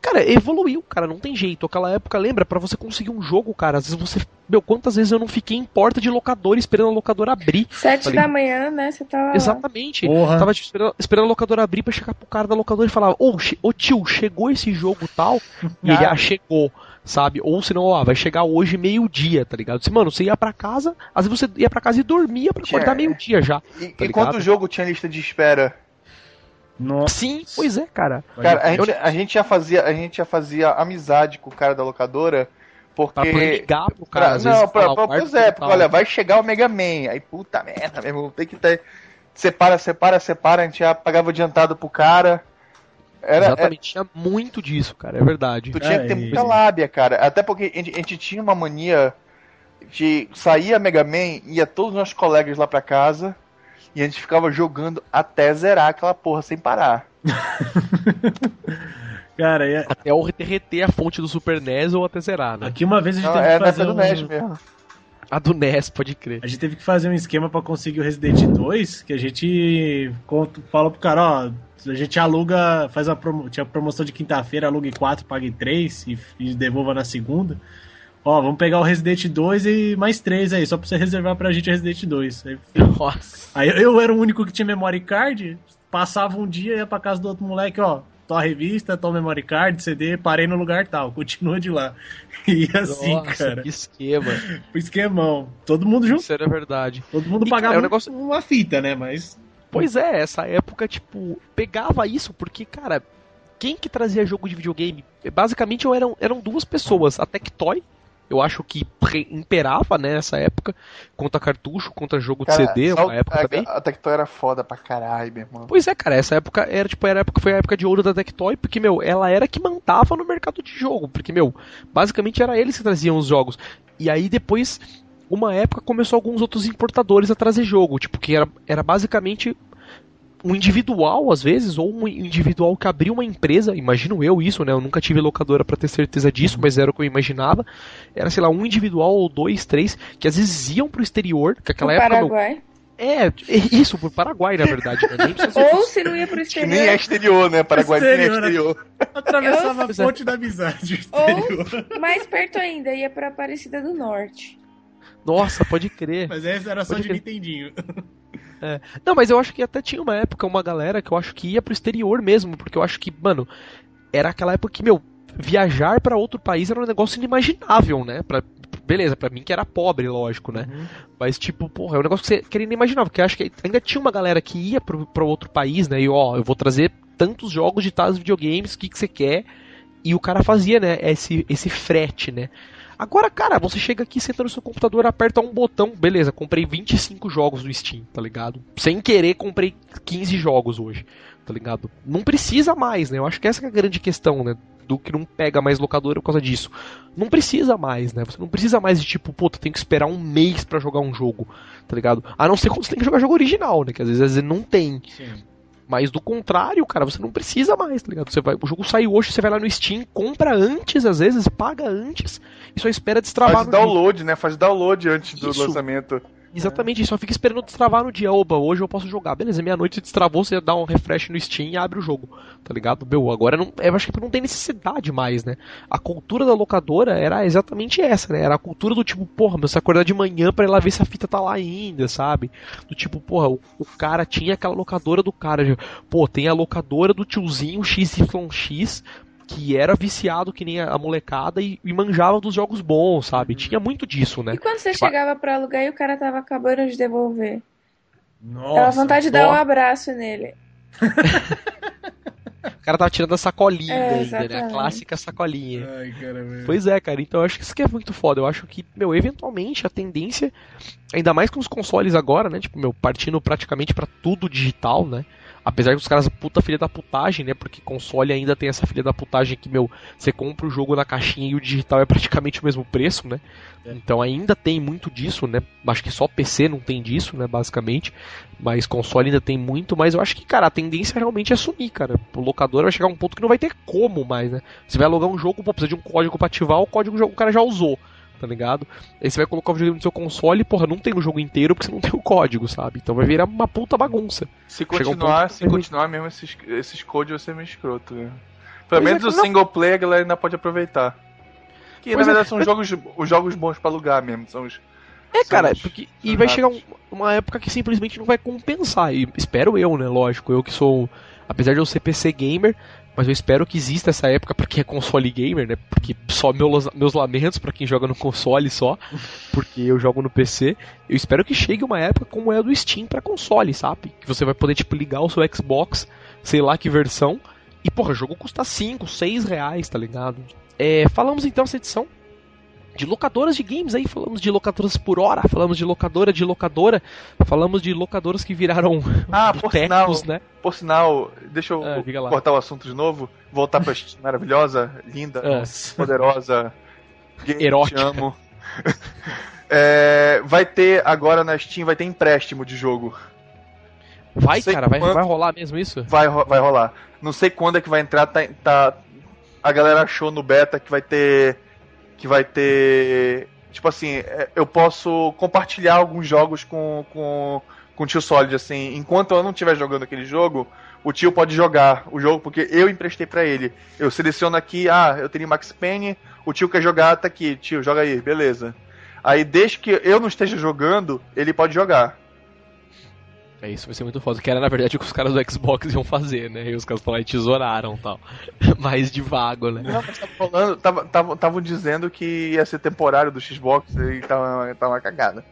Cara, evoluiu, cara, não tem jeito. Aquela época, lembra, pra você conseguir um jogo, cara, às vezes você. Meu, quantas vezes eu não fiquei em porta de locadora esperando a locadora abrir? Sete Falei- da manhã, né? Você tava lá. Exatamente. Porra. Tava esperando, esperando a locadora abrir pra chegar pro cara da locadora e falar: Ô, che- ô tio, chegou esse jogo tal? E ele, ah, chegou. Sabe? Ou senão, ó, vai chegar hoje meio-dia, tá ligado? Assim, mano, você ia pra casa, às vezes você ia pra casa e dormia pra acordar Tinha- meio-dia já. E, Tá enquanto ligado? o jogo tinha lista de espera. Nossa. Sim, pois é, cara. Cara, a gente, a gente já fazia, a gente já fazia amizade com o cara da locadora, porque Pra ligar pro cara, Pra- às vezes, não, pra, pra, pois é, porque olha, vai chegar o Mega Man. Aí, puta merda, meu irmão, tem que ter. Separa, separa, separa, a gente já pagava adiantado pro cara. Era, Exatamente, tinha muito disso, cara, é verdade. Tu tinha É, que ter e- muita lábia, cara. Até porque a gente, a gente tinha uma mania de sair a Mega Man, ia todos os nossos colegas lá pra casa e a gente ficava jogando até zerar aquela porra sem parar. Cara, e- Até o derreter a fonte do Super NES ou até zerar, né? aqui uma vez a gente Não, teve é que na fazer época do um... NES mesmo. A do NES, pode crer. A gente teve que fazer um esquema pra conseguir o Resident 2, que a gente conta- fala pro cara, ó, a gente aluga, faz a promo, tinha promoção de quinta-feira, alugue 4, pague 3 e, e devolva na segunda. Ó, vamos pegar o Resident 2 e mais 3 aí, só pra você reservar pra gente o Resident 2. Aí, Nossa. aí eu era o único que tinha memory card, passava um dia, ia pra casa do outro moleque, ó, tua revista, tua memory card, CD, parei no lugar tal, continua de lá. E assim, Nossa, cara, que esquema. esquemão. Todo mundo junto, Isso era verdade. todo mundo E, pagava cara, é um negócio- uma fita, né, mas... Pois é, essa época, tipo, pegava isso, porque, cara, quem que trazia jogo de videogame? Basicamente eram, eram duas pessoas, a Tectoy, eu acho que imperava, né, nessa época, contra cartucho, contra jogo de Cara, CD, só- uma época a, também. a Tectoy era foda pra caralho, meu irmão. Pois é, cara, essa época era tipo era época foi a época de ouro da Tectoy, porque meu, ela era que mandava no mercado de jogo, porque meu, basicamente era eles que traziam os jogos. E aí depois uma época começou alguns outros importadores a trazer jogo, tipo que era, era basicamente um individual, às vezes, ou um individual que abriu uma empresa, imagino eu isso, né? Eu nunca tive locadora para ter certeza disso, mas era o que eu imaginava. Era, sei lá, um individual ou dois, três, que às vezes iam pro exterior, que aquela No época. meu- Paraguai. É, isso, pro Paraguai, na verdade. Né? Ou se não ia pro Que nem é exterior. exterior, né? Paraguai nem é Exterior, né? exterior. Atravessava Pois a é. ponte da amizade. Ou, mais perto ainda, ia pra Aparecida do Norte. Nossa, pode crer. Mas essa era só Pode de crer. Nintendinho. Não, mas eu acho que até tinha uma época, uma galera que eu acho que ia pro exterior mesmo, porque eu acho que, mano, era aquela época que, meu, viajar pra outro país era um negócio inimaginável, né? Pra, beleza, pra mim que era pobre, lógico, né? Mas, tipo, porra, é um negócio que você queria inimaginável, porque eu acho que ainda tinha uma galera que ia pro outro país, né? E, ó, eu vou trazer tantos jogos de tais videogames, o que, que você quer? E o cara fazia, né, esse, esse frete, né? Agora, cara, você chega aqui, senta no seu computador, aperta um botão, beleza, comprei 25 jogos no Steam, tá ligado? Sem querer, comprei 15 jogos hoje, tá ligado? Não precisa mais, né? Eu acho que essa é a grande questão, né? Do que não pega mais locadora por causa disso. Não precisa mais, né? Você não precisa mais de tipo, puta, tem que esperar um mês pra jogar um jogo, tá ligado? A não ser quando você tem que jogar jogo original, né? Que às vezes, às vezes não tem. Sim. Mas do contrário, cara, você não precisa mais, tá ligado? Você vai, o jogo saiu hoje, você vai lá no Steam, compra antes, às vezes, paga antes e só espera destravar Faz download, né? Faz download antes do Isso. lançamento. Exatamente, só fica esperando destravar no dia. Oba, hoje eu posso jogar. Beleza, meia-noite destravou, você dá um refresh no Steam e abre o jogo, tá ligado? Meu, agora não, eu acho que não tem necessidade mais, né? A cultura da locadora era exatamente essa, né? Era a cultura do tipo, porra, meu, você acordar de manhã pra ir lá ver se a fita tá lá ainda, sabe? Do tipo, porra, o, o cara tinha aquela locadora do cara. Pô, tem a locadora do tiozinho XYX que era viciado que nem a molecada e, e manjava dos jogos bons, sabe? Tinha muito disso, né? E quando você Tipo, chegava pra alugar e o cara tava acabando de devolver? Nossa. Dava vontade de dar um abraço nele. O cara tava tirando a sacolinha É, ainda, né? A clássica sacolinha. Ai, caramba. Pois é, cara, então eu acho que isso que é muito foda. Eu acho que, meu, eventualmente a tendência, ainda mais com os consoles agora, né? Tipo, meu, partindo praticamente pra tudo digital, né? Apesar que os caras, puta filha da putagem, né? Porque console ainda tem essa filha da putagem que, meu, você compra o jogo na caixinha e o digital é praticamente o mesmo preço, né? É. Então ainda tem muito disso, né? Acho que só PC não tem disso, né? Basicamente. Mas console ainda tem muito, mas eu acho que, cara, a tendência realmente é sumir, cara. O locador vai chegar a um ponto que não vai ter como mais, né? Você vai alugar um jogo, pô, precisa de um código pra ativar, o código o cara já usou, tá ligado? Aí você vai colocar o videogame no seu console e, porra, não tem o jogo inteiro porque você não tem o código, sabe? Então vai virar uma puta bagunça. Se um continuar, que se continuar mesmo esses, esses codes, vai ser meio escroto. Né? Pelo Pois menos é, o não- single player a galera ainda pode aproveitar. Que Pois na é, verdade são mas- jogos, os jogos bons pra alugar mesmo. São os. É, são cara, os- porque, são e vai chegar um- uma época que simplesmente não vai compensar. E espero eu, né? Lógico, eu que sou. Apesar de eu ser PC gamer, mas eu espero que exista essa época pra quem é console gamer, né? Porque só meus, meus lamentos pra quem joga no console só, porque eu jogo no PC. Eu espero que chegue uma época como é a do Steam pra console, sabe? Que você vai poder, tipo, ligar o seu Xbox, sei lá que versão, e, porra, o jogo custa 5, 6 reais, tá ligado? É, falamos então essa edição de locadoras de games aí, falamos de locadoras por hora, falamos de locadora de locadora, falamos de locadoras que viraram Ah, por sinal, né? por sinal, deixa eu Ah, cortar o assunto de novo, voltar pra Steam maravilhosa, linda, Ah. poderosa, gay, Erótica. te amo. É, vai ter agora na Steam, vai ter empréstimo de jogo. Vai, cara, vai, quanto- vai rolar mesmo isso? Vai, vai rolar. Não sei quando é que vai entrar, tá, tá- a galera achou no beta que vai ter que vai ter tipo assim, é, eu posso compartilhar alguns jogos com com com o tio Solid assim, enquanto eu não estiver jogando aquele jogo, o tio pode jogar o jogo porque eu emprestei pra ele. Eu seleciono aqui, ah, eu tenho Max Payne, o tio quer jogar, tá aqui, tio, joga aí, beleza. Aí desde que eu não esteja jogando, ele pode jogar. É isso, vai ser muito foda. Que era na verdade o que os caras do Xbox iam fazer, né? E os caras falaram e tesouraram e tal. Mais de vago, né? Não, mas tava falando, tava, dizendo que ia ser temporário do Xbox e tava, tava uma cagada.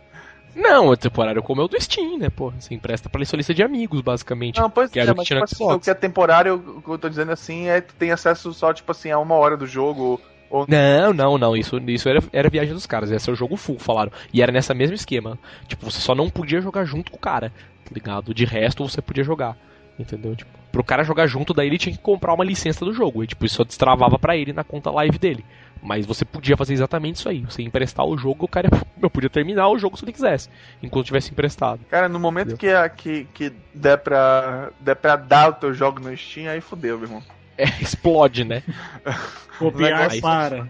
Não, é temporário como é o do Steam, né? Pô, você empresta pra sua lista de amigos, basicamente. Não, pois que é, mas tipo assim, o que é temporário, o que eu tô dizendo assim, é que tu tem acesso só, tipo assim, a uma hora do jogo. Ou... Não, não, não. Isso, isso era, era viagem dos caras. Esse é o jogo full, falaram. E era nessa mesmo esquema. Tipo, você só não podia jogar junto com o cara, tá ligado? De resto, você podia jogar. Entendeu? Tipo, pro cara jogar junto, daí ele tinha que comprar uma licença do jogo. E tipo, isso só destravava para ele na conta live dele. Mas você podia fazer exatamente isso aí. Você emprestar o jogo, o cara eu podia terminar o jogo se ele quisesse, enquanto tivesse emprestado. Cara, no momento que, que, que der, pra, der pra dar o teu jogo no Steam, aí fodeu, meu irmão. É, explode, né? Copiar para.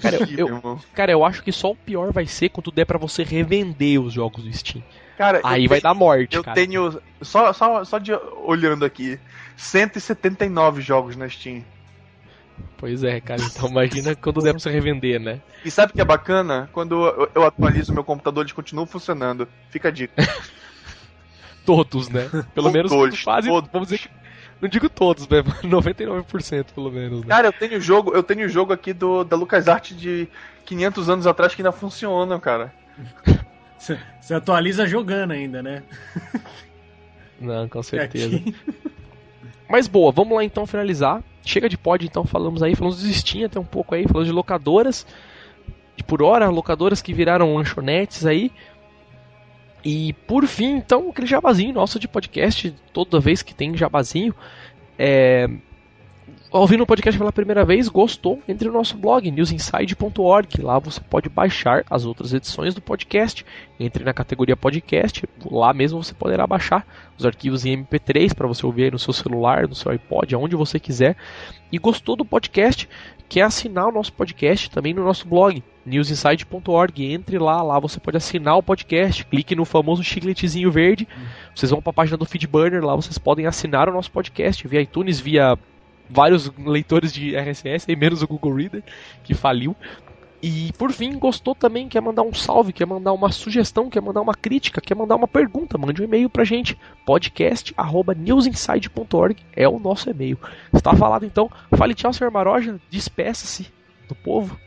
Cara, eu- eu-. Cara, eu acho que só o pior vai ser quando der pra você revender os jogos do Steam. Cara, Aí vai tenho- dar morte, Eu cara. tenho. Só, só, só de olhando aqui. 179 jogos na Steam. Pois é, cara. Então imagina quando der pra você revender, né? E sabe o que é bacana? Quando eu, eu atualizo meu computador, eles continuam funcionando. Fica a dica. Todos, né? Pelo menos Todos, quase, todos. vamos dizer que não digo todos, né? 99% pelo menos, né? Cara, eu tenho jogo, eu tenho jogo aqui do da LucasArts de 500 anos atrás que ainda funcionam, cara. Você atualiza jogando ainda, né? Não, com certeza. Aqui- Mas boa, vamos lá então finalizar. Chega de pod, então falamos aí, falamos de Steam até um pouco aí, falamos de locadoras. De por hora, locadoras que viraram lanchonetes aí. E por fim, então, aquele jabazinho nosso de podcast, toda vez que tem jabazinho. É... Ouvindo o podcast pela primeira vez, gostou? Entre no nosso blog, newsinside.org. Lá você pode baixar as outras edições do podcast. Entre na categoria podcast, lá mesmo você poderá baixar os arquivos em MP3 para você ouvir no seu celular, no seu iPod, aonde você quiser. E gostou do podcast? Quer assinar o nosso podcast também no nosso blog, newsinside.org. Entre lá, lá você pode assinar o podcast. Clique no famoso chicletezinho verde. Vocês vão para a página do Feedburner, lá vocês podem assinar o nosso podcast via iTunes, via vários leitores de RSS, aí menos o Google Reader, que faliu. E por fim, gostou também, quer mandar um salve, quer mandar uma sugestão, quer mandar uma crítica, quer mandar uma pergunta, mande um e-mail pra gente, podcast@newsinside.org é o nosso e-mail. Está falado então. Fale tchau, Sr. Maroja, despeça-se do povo.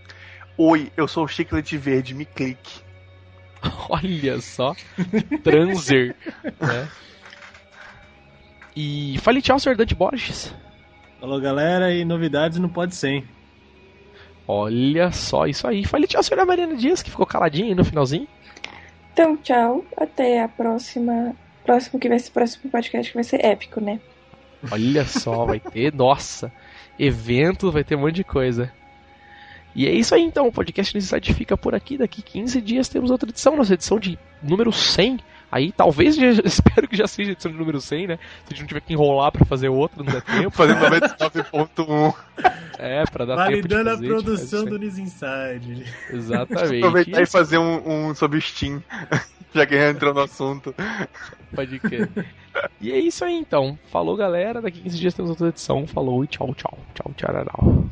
Oi, eu sou o Chiclete Verde, me clique. Olha só, transer, né? E fale tchau, Sr. Dante Borges. Falou, galera, e novidades não pode ser. Olha só isso aí. Fale tchau, Sra. Mariana Dias, que ficou caladinha aí no finalzinho. Então, tchau. Até a próxima. Próximo que vai ser próximo podcast que vai ser épico, né? Olha só, vai ter, nossa, evento, vai ter um monte de coisa. E é isso aí então, o podcast Necessidade fica por aqui. Daqui 15 dias temos outra edição, nossa edição de número 100. Aí talvez, já, espero que já seja a edição de número 100, né? Se a gente não tiver que enrolar pra fazer outra, não der tempo. Fazendo 99.1. É, pra dar tempo de Validando a produção do News Inside. Exatamente. Aproveitar e fazer um, um sobre Steam. Já que já entrou no assunto. Pode crer. E é isso aí então. Falou, galera. Daqui 15 dias temos outra edição. Falou e tchau, tchau. Tchau, tchau.